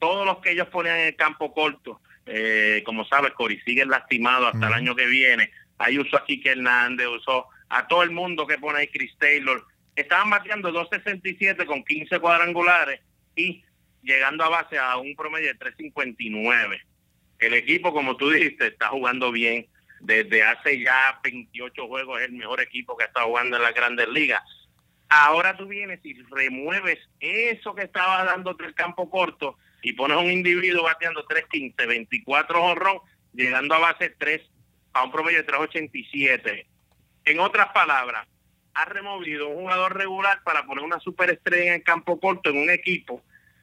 todos los que ellos ponían en el campo corto, eh, como sabes, Cori sigue lastimado hasta el año que viene. Ahí usó a Kike Hernández, usó a todo el mundo que pone ahí Chris Taylor. Estaban bateando 2.67 con 15 cuadrangulares y llegando a base a un promedio de 3.59. El equipo, como tú dijiste, está jugando bien. Desde hace ya 28 juegos es el mejor equipo que está jugando en las grandes ligas Ahora tú vienes y remueves eso que estaba dando el campo corto y pones un individuo bateando 3.15, 24 honrón, llegando a base 3 a un promedio de 3.87. En otras palabras, ha removido un jugador regular para poner una superestrella en el campo corto en un equipo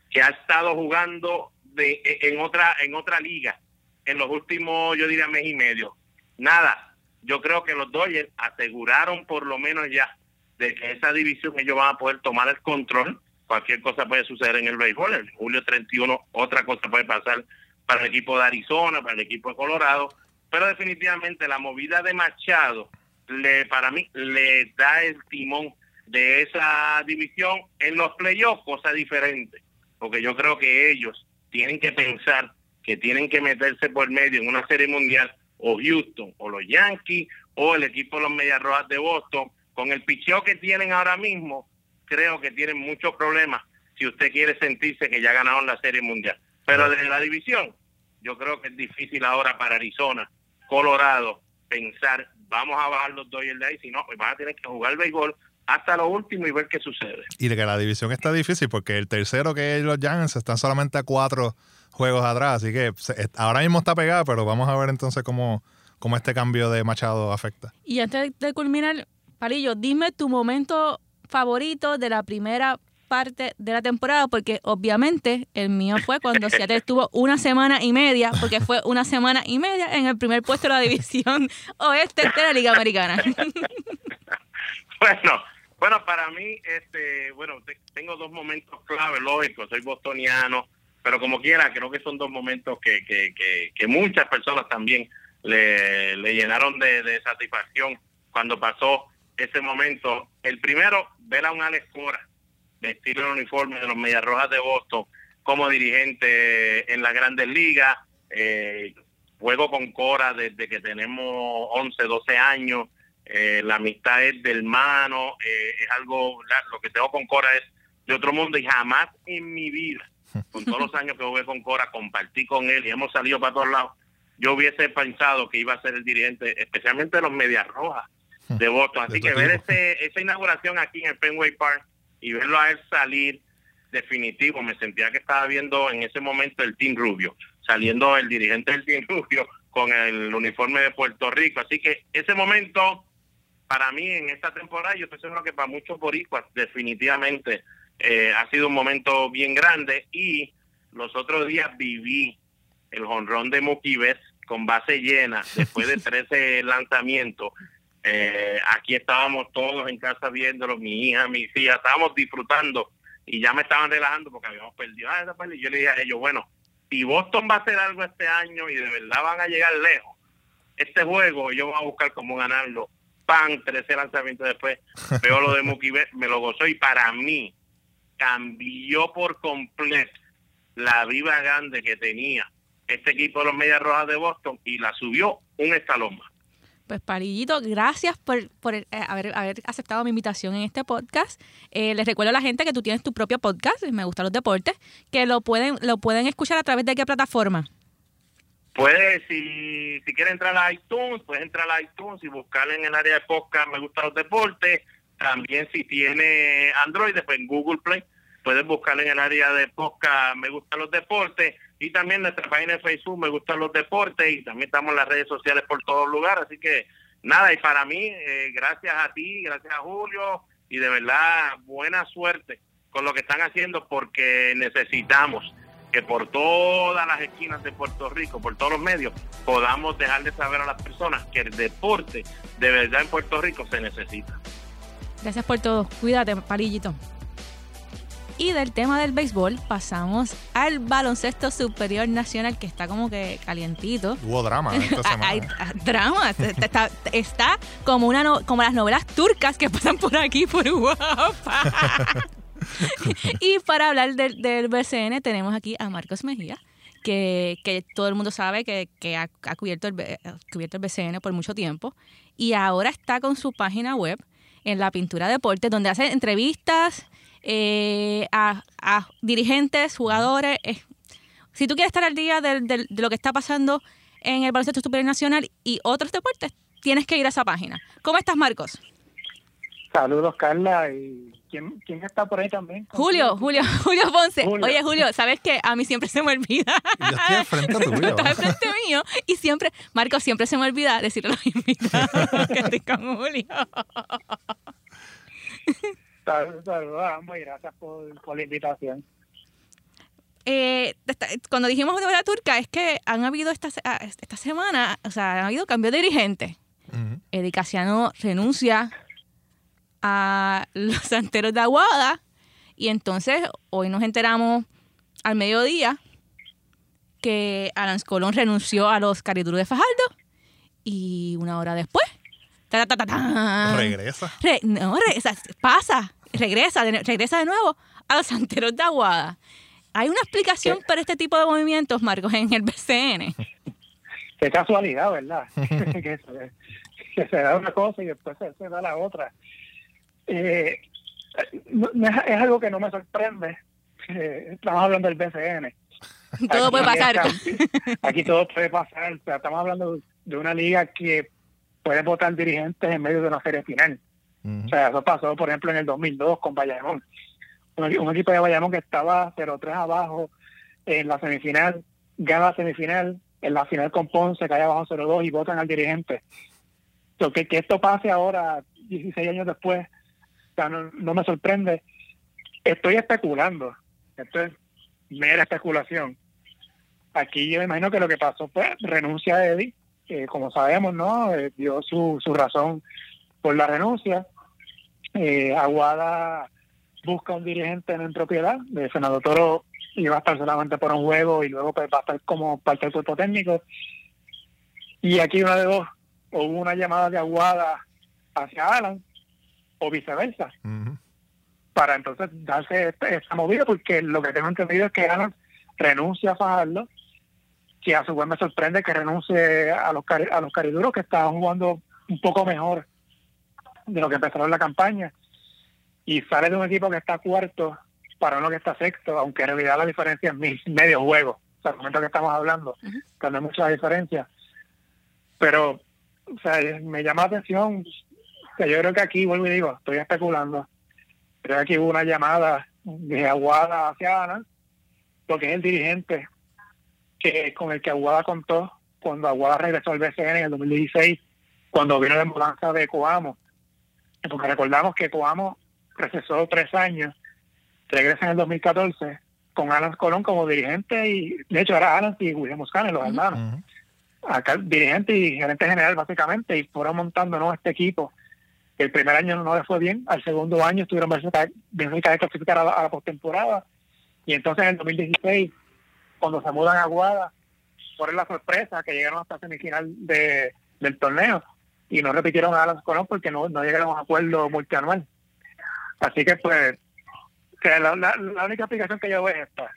que ha estado jugando de, en otra en otra liga en los últimos, yo diría, mes y medio. Nada, yo creo que los Dodgers aseguraron por lo menos ya de que esa división ellos van a poder tomar el control. Cualquier cosa puede suceder en el béisbol. En julio 31 otra cosa puede pasar para el equipo de Arizona, para el equipo de Colorado. Pero definitivamente la movida de Machado, le para mí, le da el timón de esa división en los playoffs, cosa diferente. Porque yo creo que ellos tienen que pensar que tienen que meterse por medio en una serie mundial o Houston o los Yankees o el equipo de los Medias de Boston con el picheo que tienen ahora mismo, creo que tienen muchos problemas si usted quiere sentirse que ya ganaron la Serie Mundial. Pero desde la división, yo creo que es difícil ahora para Arizona, Colorado, pensar, vamos a bajar los Dodgers de ahí, si no, pues van a tener que jugar el béisbol hasta lo último y ver qué sucede. Y que la división está difícil porque el tercero que es los Giants están solamente a cuatro juegos atrás, así que ahora mismo está pegada, pero vamos a ver entonces cómo, cómo este cambio de Machado afecta. Y antes de culminar, Palillo, dime tu momento favorito de la primera parte de la temporada, porque obviamente el mío fue cuando Seattle estuvo una semana y media, porque fue una semana y media en el primer puesto de la división oeste de la Liga Americana. bueno, bueno, para mí, este, bueno, tengo dos momentos clave, lógico, soy bostoniano, pero como quiera, creo que son dos momentos que, que, que, muchas personas también le, le llenaron de, de, satisfacción cuando pasó ese momento. El primero, ver a un Alex Cora vestir el uniforme de los Medias Rojas de Boston como dirigente en las grandes ligas. Eh, juego con Cora desde que tenemos 11, 12 años. Eh, la amistad es del hermano, eh, es algo, lo que tengo con Cora es de otro mundo y jamás en mi vida, con todos los años que jugué con Cora, compartí con él y hemos salido para todos lados, yo hubiese pensado que iba a ser el dirigente, especialmente de los Medias Rojas de Boston. Así que ver ese, esa inauguración aquí en el Fenway Park y verlo a él salir definitivo, me sentía que estaba viendo en ese momento el Team Rubio, saliendo el dirigente del Team Rubio con el uniforme de Puerto Rico. Así que ese momento para mí en esta temporada, yo estoy seguro que para muchos boricuas definitivamente eh, ha sido un momento bien grande y los otros días viví el jonrón de Mookie con base llena después de 13 lanzamientos. Eh, aquí estábamos todos en casa viéndolo, mi hija, mis hijas, estábamos disfrutando y ya me estaban relajando porque habíamos perdido. Ah, y yo le dije a ellos, bueno, si Boston va a hacer algo este año y de verdad van a llegar lejos, este juego yo voy a buscar cómo ganarlo pan, 13 lanzamientos después, veo lo de Mookie me lo gozó y para mí cambió por completo la viva grande que tenía este equipo de los Medias Rojas de Boston y la subió un escalón más. Pues Parillito, gracias por, por eh, haber, haber, aceptado mi invitación en este podcast. Eh, les recuerdo a la gente que tú tienes tu propio podcast, Me Gustan los Deportes, que lo pueden, lo pueden escuchar a través de qué plataforma. Puedes, si, si quieres entrar a iTunes, puedes entrar a iTunes y buscar en el área de podcast Me Gustan los Deportes. También si tiene Android, después en Google Play, puedes buscar en el área de podcast Me Gustan los Deportes. Y también nuestra página de Facebook Me Gustan los Deportes. Y también estamos en las redes sociales por todos lugares. Así que nada, y para mí, eh, gracias a ti, gracias a Julio. Y de verdad, buena suerte con lo que están haciendo porque necesitamos que por todas las esquinas de Puerto Rico, por todos los medios, podamos dejar de saber a las personas que el deporte de verdad en Puerto Rico se necesita. Gracias por todo. Cuídate, Parillito. Y del tema del béisbol pasamos al baloncesto superior nacional que está como que calientito. Hubo drama esta semana. Hay drama. está, está, como, una como las novelas turcas que pasan por aquí, por Guapa. y para hablar del, del, BCN tenemos aquí a Marcos Mejía, que, que todo el mundo sabe que, que ha, cubierto, el, cubierto el BCN por mucho tiempo y ahora está con su página web en la pintura deporte, donde hace entrevistas eh, a, a, dirigentes, jugadores. si tú quieres estar al día de, de, lo que está pasando en el baloncesto superior nacional y otros deportes, tienes que ir a esa página. ¿Cómo estás, Marcos? Saludos, Carla. ¿Y quién, quién está por ahí también? Julio, Julio, Julio Ponce. Oye, Julio, ¿sabes qué? A mí siempre se me olvida. Yo estoy al frente tuyo. Estás frente mío y siempre, Marco, siempre se me olvida decirle a los invitados que estoy con Julio. Saludos, saludos a ambos y gracias por, por la invitación. Eh, cuando dijimos de la turca, es que han habido esta, esta semana, o sea, han habido cambios de dirigente. Uh renuncia a los santeros de Aguada. Y entonces hoy nos enteramos al mediodía que Alan Colón renunció a los cariduros de Fajardo y una hora después regresa. no, pasa, regresa, regresa de nuevo a los santeros de Aguada. ¿Hay una explicación para este tipo de movimientos, Marcos, en el BCN? Qué casualidad, ¿verdad? que, se, da una cosa y después se da la otra. Eh, es, algo que no me sorprende. eh, estamos hablando del BCN. todo puede pasar. Aquí, todo puede pasar. estamos hablando de una liga que puede votar dirigentes en medio de una serie final. O sea, eso pasó, por ejemplo, en el 2002 con Bayamón. Un, equipo de Bayamón que estaba 0-3 abajo en la semifinal, gana la semifinal, en la final con Ponce cae abajo 0-2 y votan al dirigente. que, que esto pase ahora, 16 años después, no, me sorprende. Estoy especulando. Esto es mera especulación. Aquí yo me imagino que lo que pasó fue renuncia de Eddie, como sabemos, ¿no? Eh, dio su, su razón por la renuncia. Eh, Aguada busca un dirigente en propiedad. El senador Toro iba a estar solamente por un juego y luego pues, va a estar como parte del cuerpo técnico. Y aquí una de dos, hubo una llamada de Aguada hacia Alan o viceversa. Para entonces darse esta, movida, porque lo que tengo entendido es que Alan renuncia a Fajardo, que a su vez me sorprende que renuncie a los, a los cariduros que estaban jugando un poco mejor de lo que empezaron la campaña. Y sale de un equipo que está cuarto para uno que está sexto, aunque en realidad la diferencia es medio juego, o sea, el momento que estamos hablando, que no hay mucha diferencia. Pero, o sea, me llama la atención, que yo creo que aquí, vuelvo y digo, estoy especulando, creo que aquí hubo una llamada de Aguada hacia Ana, porque es el dirigente que con el que Aguada contó cuando Aguada regresó al BCN en el 2016, cuando vino la ambulancia de Coamo porque recordamos que Coamo recesó tres años, regresa en el 2014 con Alan Colón como dirigente y de hecho era Alan y William Muscane, los hermanos. Acá dirigente y gerente general básicamente y fueron montando ¿no? este equipo. El primer año no le fue bien, al segundo año estuvieron bien cerca de clasificar a la, a la postemporada y entonces en el 2016 cuando se mudan a Guada por la sorpresa que llegaron hasta semifinal de, del torneo y no repitieron a Alan Colón porque no, no llegaron a un acuerdo multianual. Así que pues, que la, la, única aplicación que yo veo es esta.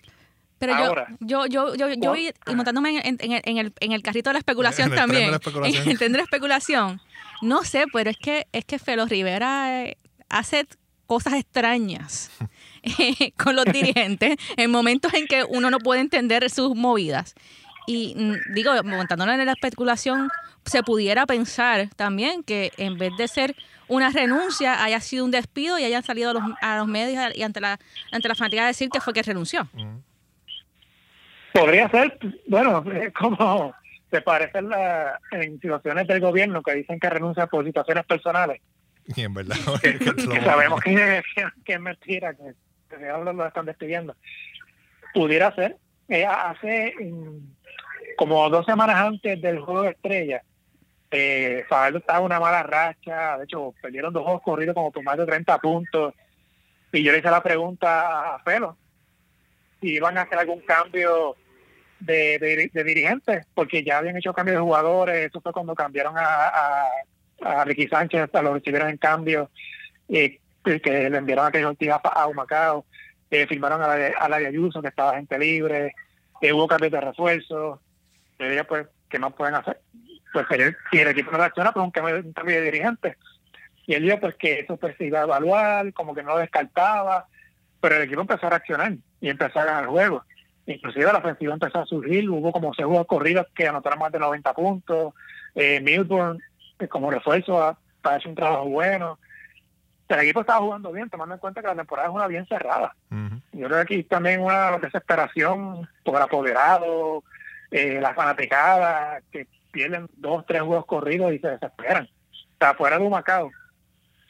Pero yo, yo, yo, yo, y montándome en, en, el, en el carrito de la especulación también, en el tren de la especulación, no sé, pero es que, es que Felo Rivera eh, hace cosas extrañas eh, con los dirigentes en momentos en que uno no puede entender sus movidas. Y mm, digo, montándolo en la especulación, se pudiera pensar también que en vez de ser una renuncia haya sido un despido y hayan salido a los, a los medios y ante la ante la fanática a decir que fue que renunció. Podría ser, bueno, como se parece en, la, en situaciones del gobierno que dicen que renuncia por situaciones personales. Y en verdad, que, sabemos que, es mentira, que, que lo están despidiendo. Pudiera ser. Eh, hace como dos semanas antes del juego de estrellas, eh, Fajardo estaba en una mala racha, de hecho perdieron dos juegos corridos como por más de 30 puntos. Y yo le hice la pregunta a Felo si iban a hacer algún cambio de, de, dirigentes, porque ya habían hecho cambios de jugadores, eso fue cuando cambiaron a, a, Ricky Sánchez, hasta lo recibieron en cambio, eh, que le enviaron a que Ortiz a Humacao, eh, firmaron a la, a la de Ayuso, que estaba gente libre, eh, hubo cambios de refuerzo, yo pues, ¿qué más pueden hacer? pues si el equipo no reacciona, pues un cambio, de dirigente. Y él dijo pues que eso pues se iba a evaluar, como que no lo descartaba, pero el equipo empezó a reaccionar y empezó a ganar juegos. Inclusive la ofensiva empezó a surgir, hubo como segundos corridos que anotaron más de 90 puntos, eh, Milburn eh, como refuerzo para hacer un trabajo bueno. El equipo estaba jugando bien, tomando en cuenta que la temporada es una bien cerrada. Yo creo que aquí también una desesperación por apoderado, eh, la fanaticada, que pierden dos, tres juegos corridos y se desesperan. Está fuera de un.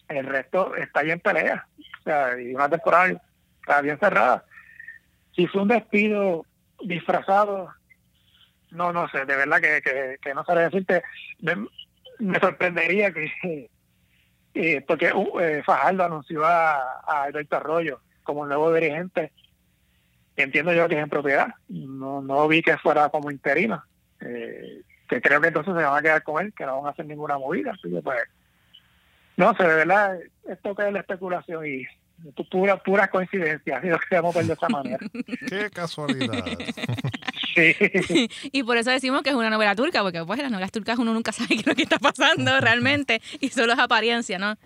El resto está ahí en pelea. O sea, y una temporada está bien cerrada. Si fue un despido disfrazado, no, no sé, de verdad que, que, no sabría decirte. Me, sorprendería que, eh, porque uh, eh, Fajardo anunció a, a Alberto Arroyo como nuevo dirigente. Entiendo yo que es en propiedad. No, no vi que fuera como interino. Eh, que creo que entonces se van a quedar con él, que no van a hacer ninguna movida. Así que pues, no sé, de verdad, esto que es la especulación y pura pura coincidencia, si lo queremos ver de esa manera. Qué casualidad. sí. Y por eso decimos que es una novela turca, porque pues en las novelas turcas uno nunca sabe qué es lo que está pasando realmente y solo es apariencia, ¿no?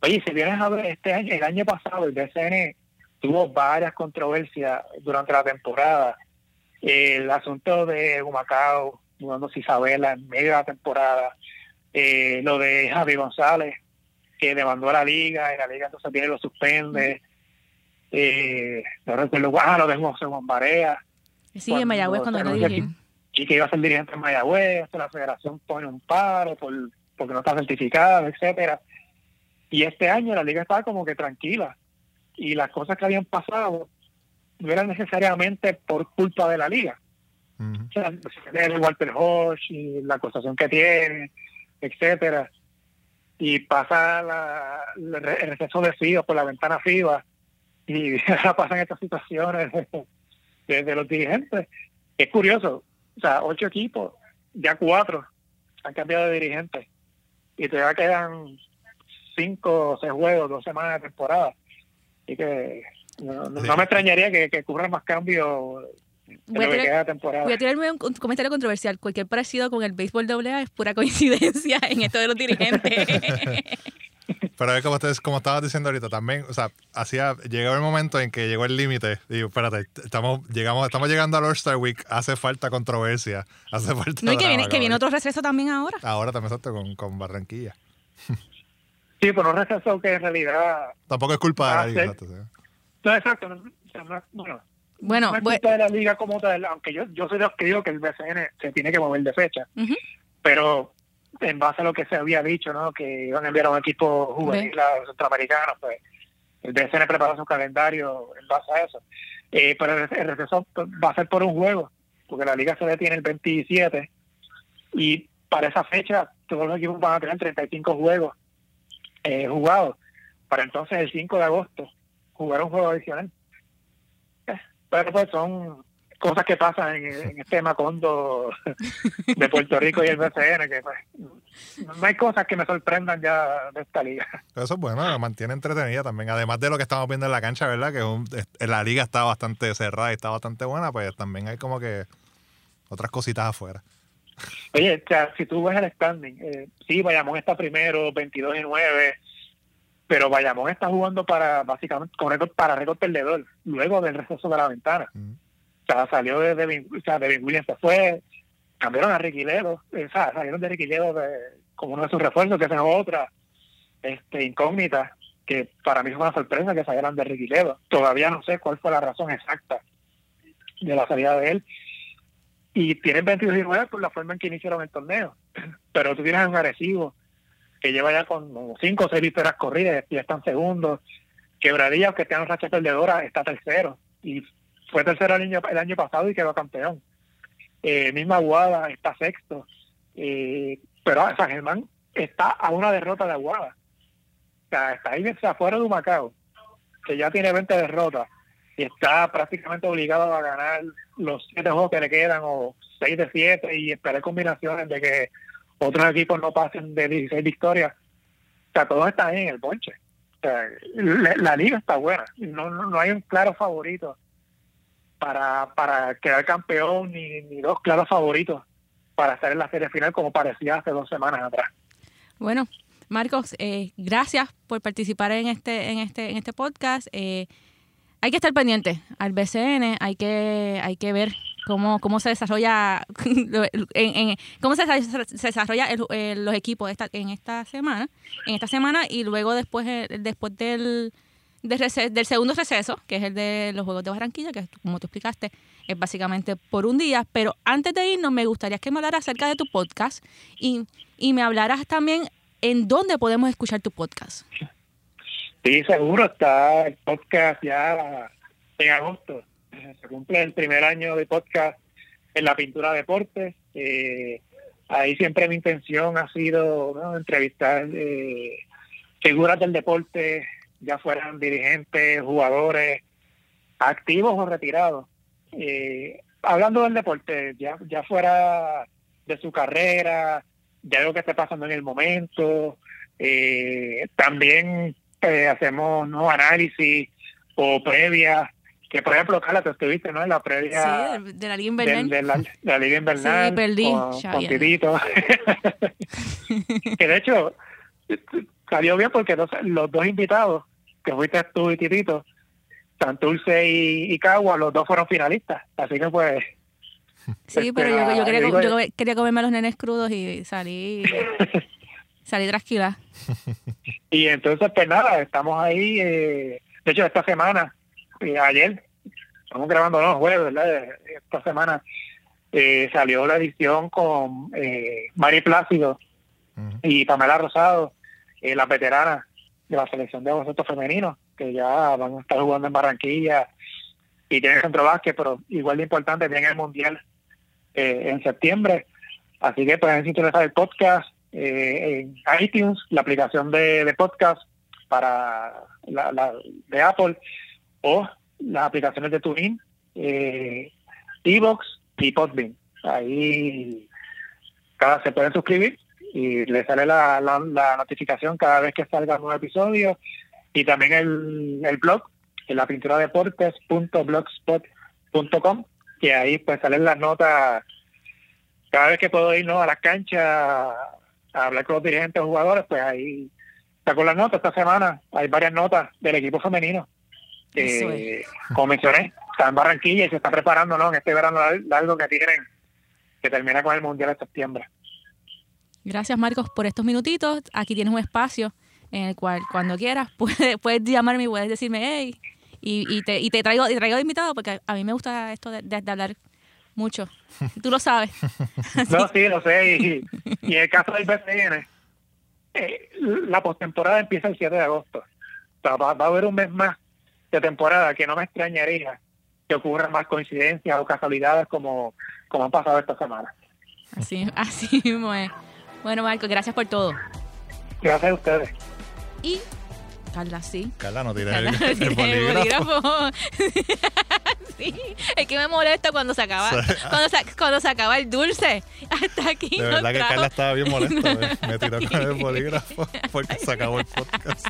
Oye, si vienes a ver este año, el año pasado el BCN tuvo varias controversias durante la temporada. El asunto de Humacao, mudándose Isabela en medio de la temporada, eh, lo de Javi González, que demandó a la liga y la liga entonces viene y lo suspende. Eh, no recuerdo, ah, lo de José Juan Barea. Sí, en Mayagüez cuando lo dirigí. Y que iba a ser dirigente en Mayagüez, la federación pone un paro por, porque no está certificado, etcétera. Y este año la liga estaba como que tranquila. Y las cosas que habían pasado no eran necesariamente por culpa de la liga. O sea, el Walter Hodge y la acusación que tiene, etcétera. Y pasa la, el receso de FIBA por la ventana FIBA y ahora pasan estas situaciones de, los dirigentes. Es curioso, o sea, ocho equipos, ya cuatro han cambiado de dirigentes y todavía quedan cinco o seis juegos, dos semanas de temporada. Y que no, me extrañaría que, que ocurran más cambios Voy a, tirar, voy a tirarme un, comentario controversial. Cualquier parecido con el béisbol AA es pura coincidencia en esto de los dirigentes. Pero como ustedes, como estabas diciendo ahorita, también, o sea, hacía, llegó el momento en que llegó el límite. Digo, espérate, estamos, llegamos, estamos llegando al All-Star Week, hace falta controversia, hace falta. No, y que viene, que viene otro receso también ahora. Ahora también exacto con, con Barranquilla. Sí, pero un receso que en realidad. Tampoco es culpa de la liga. No, exacto. No, bueno, bueno, no es culpa de la liga como tal, aunque yo, yo soy de los que digo que el BCN se tiene que mover de fecha. Pero en base a lo que se había dicho, ¿no? Que iban a enviar a un equipo juvenil a los centroamericanos, pues el BCN preparó su calendario en base a eso. Eh, pero el, receso va a ser por un juego, porque la liga se detiene el 27 y para esa fecha todos los equipos van a tener 35 juegos eh, jugados. Para entonces el 5 de agosto jugar un juego adicional. Eh, pero pues son cosas que pasan en, este Macondo de Puerto Rico y el BCN, que pues, no hay cosas que me sorprendan ya de esta liga. Eso es bueno, mantiene entretenida también. Además de lo que estamos viendo en la cancha, ¿verdad? Que la liga está bastante cerrada y está bastante buena, pues también hay como que otras cositas afuera. Oye, o sea, si tú ves el standing, eh, sí, Bayamón está primero, 22 y 9, pero Bayamón está jugando para, básicamente, con récord, para récord perdedor, luego del receso de la ventana. O sea, salió de Devin, o sea, Devin Williams se fue, cambiaron a Ricky Ledo, o sea, salieron de Ricky Ledo como uno de sus refuerzos, que es otra este, incógnita, que para mí fue una sorpresa que salieran de Ricky Ledo. Todavía no sé cuál fue la razón exacta de la salida de él. Y tienen 22 y 9 por la forma en que iniciaron el torneo. Pero tú tienes un agresivo que lleva ya con 5 o 6 victorias corridas, y están segundos. Quebradilla, que tiene racha perdedora, está tercero. Y fue tercero el año, el año pasado y quedó campeón. Eh, misma Aguada está sexto. Eh, pero San Germán está a una derrota de Aguada. O sea, está ahí afuera de Humacao, que ya tiene 20 derrotas y está prácticamente obligado a ganar los siete juegos que le quedan o 6 de 7 y esperar combinaciones de que otros equipos no pasen de 16 victorias. O sea, todos están en el ponche. O sea, la, liga está buena. No, no, no hay un claro favorito para, para quedar campeón ni, ni dos claros favoritos para estar en la serie final como parecía hace dos semanas atrás. Bueno, Marcos, eh, gracias por participar en este en este en este podcast. Eh, hay que estar pendiente al BCN, hay que hay que ver cómo cómo se desarrolla en, cómo se, desarrolla los equipos esta, en esta semana, en esta semana y luego después eh, después del del segundo receso, que es el de los Juegos de Barranquilla, que como tú explicaste, es básicamente por un día. Pero antes de irnos, me gustaría que me hablaras acerca de tu podcast y, y me hablaras también en dónde podemos escuchar tu podcast. Sí, seguro, está el podcast ya en agosto. Se cumple el primer año de podcast en la pintura deportes. Eh, ahí siempre mi intención ha sido entrevistar eh, figuras del deporte ya fueran dirigentes, jugadores, activos o retirados. Eh, hablando del deporte, ya, ya fuera de su carrera, de algo que esté pasando en el momento, eh, también eh, hacemos ¿no? análisis o previas que por ejemplo, Carla, te estuviste, ¿no? En la previa de la Liga Invernal. De, la, Liga Invernal. Sí, perdí. Con, que de hecho, salió bien porque los dos invitados que fuiste tú y Titito, Santurce y, y Cagua, los dos fueron finalistas. Así que pues... Sí, pero yo, yo, quería, yo, quería, comerme los nenes crudos y salí, salí tranquila. Y entonces, pues nada, estamos ahí. Eh, de hecho, esta semana, eh, ayer, estamos grabando los jueves, ¿verdad? Esta semana eh, salió la edición con eh, Mari Plácido y Pamela Rosado, eh, las veteranas de la selección de baloncesto femenino, que ya van a estar jugando en Barranquilla y tienen centro básquet, pero igual de importante, tienen el Mundial eh, en septiembre. Así que pueden sintonizar el podcast eh, en iTunes, la aplicación de, podcast para la, de Apple o las aplicaciones de TuneIn, eh, Evox y Podbean. Ahí cada se pueden suscribir y le sale la, la, notificación cada vez que salga un nuevo episodio y también el, el blog en la pintura deportes.blogspot.com que ahí pues salen las notas cada vez que puedo ir ¿no? a las canchas a hablar con los dirigentes o jugadores pues ahí saco las notas esta semana hay varias notas del equipo femenino que como mencioné está en Barranquilla y se está preparando ¿no? en este verano largo que tienen que termina con el Mundial de septiembre. Gracias Marcos por estos minutitos. Aquí tienes un espacio en el cual cuando quieras puedes, puedes llamarme y puedes decirme, hey, y, y, te, y te traigo y traigo de invitado porque a mí me gusta esto de, de, hablar mucho. Tú lo sabes. no, sí, lo sé. Y, y, en el caso del BCN, eh, la postemporada empieza el 7 de agosto. O sea, va, va, a haber un mes más de temporada que no me extrañaría que ocurran más coincidencias o casualidades como, como han pasado esta semana. Así, así mismo es. Bueno, Marco, gracias por todo. Gracias a ustedes. Y Carla, sí. Carla, no tiene el, el, bolígrafo. sí, es que me molesta cuando se acaba, cuando, se, cuando se acaba el dulce. Hasta aquí. De verdad que Carla estaba bien molesta. Me, me tiró con el bolígrafo porque se acabó el podcast.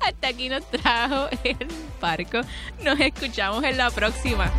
Hasta aquí nos trajo el parco. Nos escuchamos en la próxima.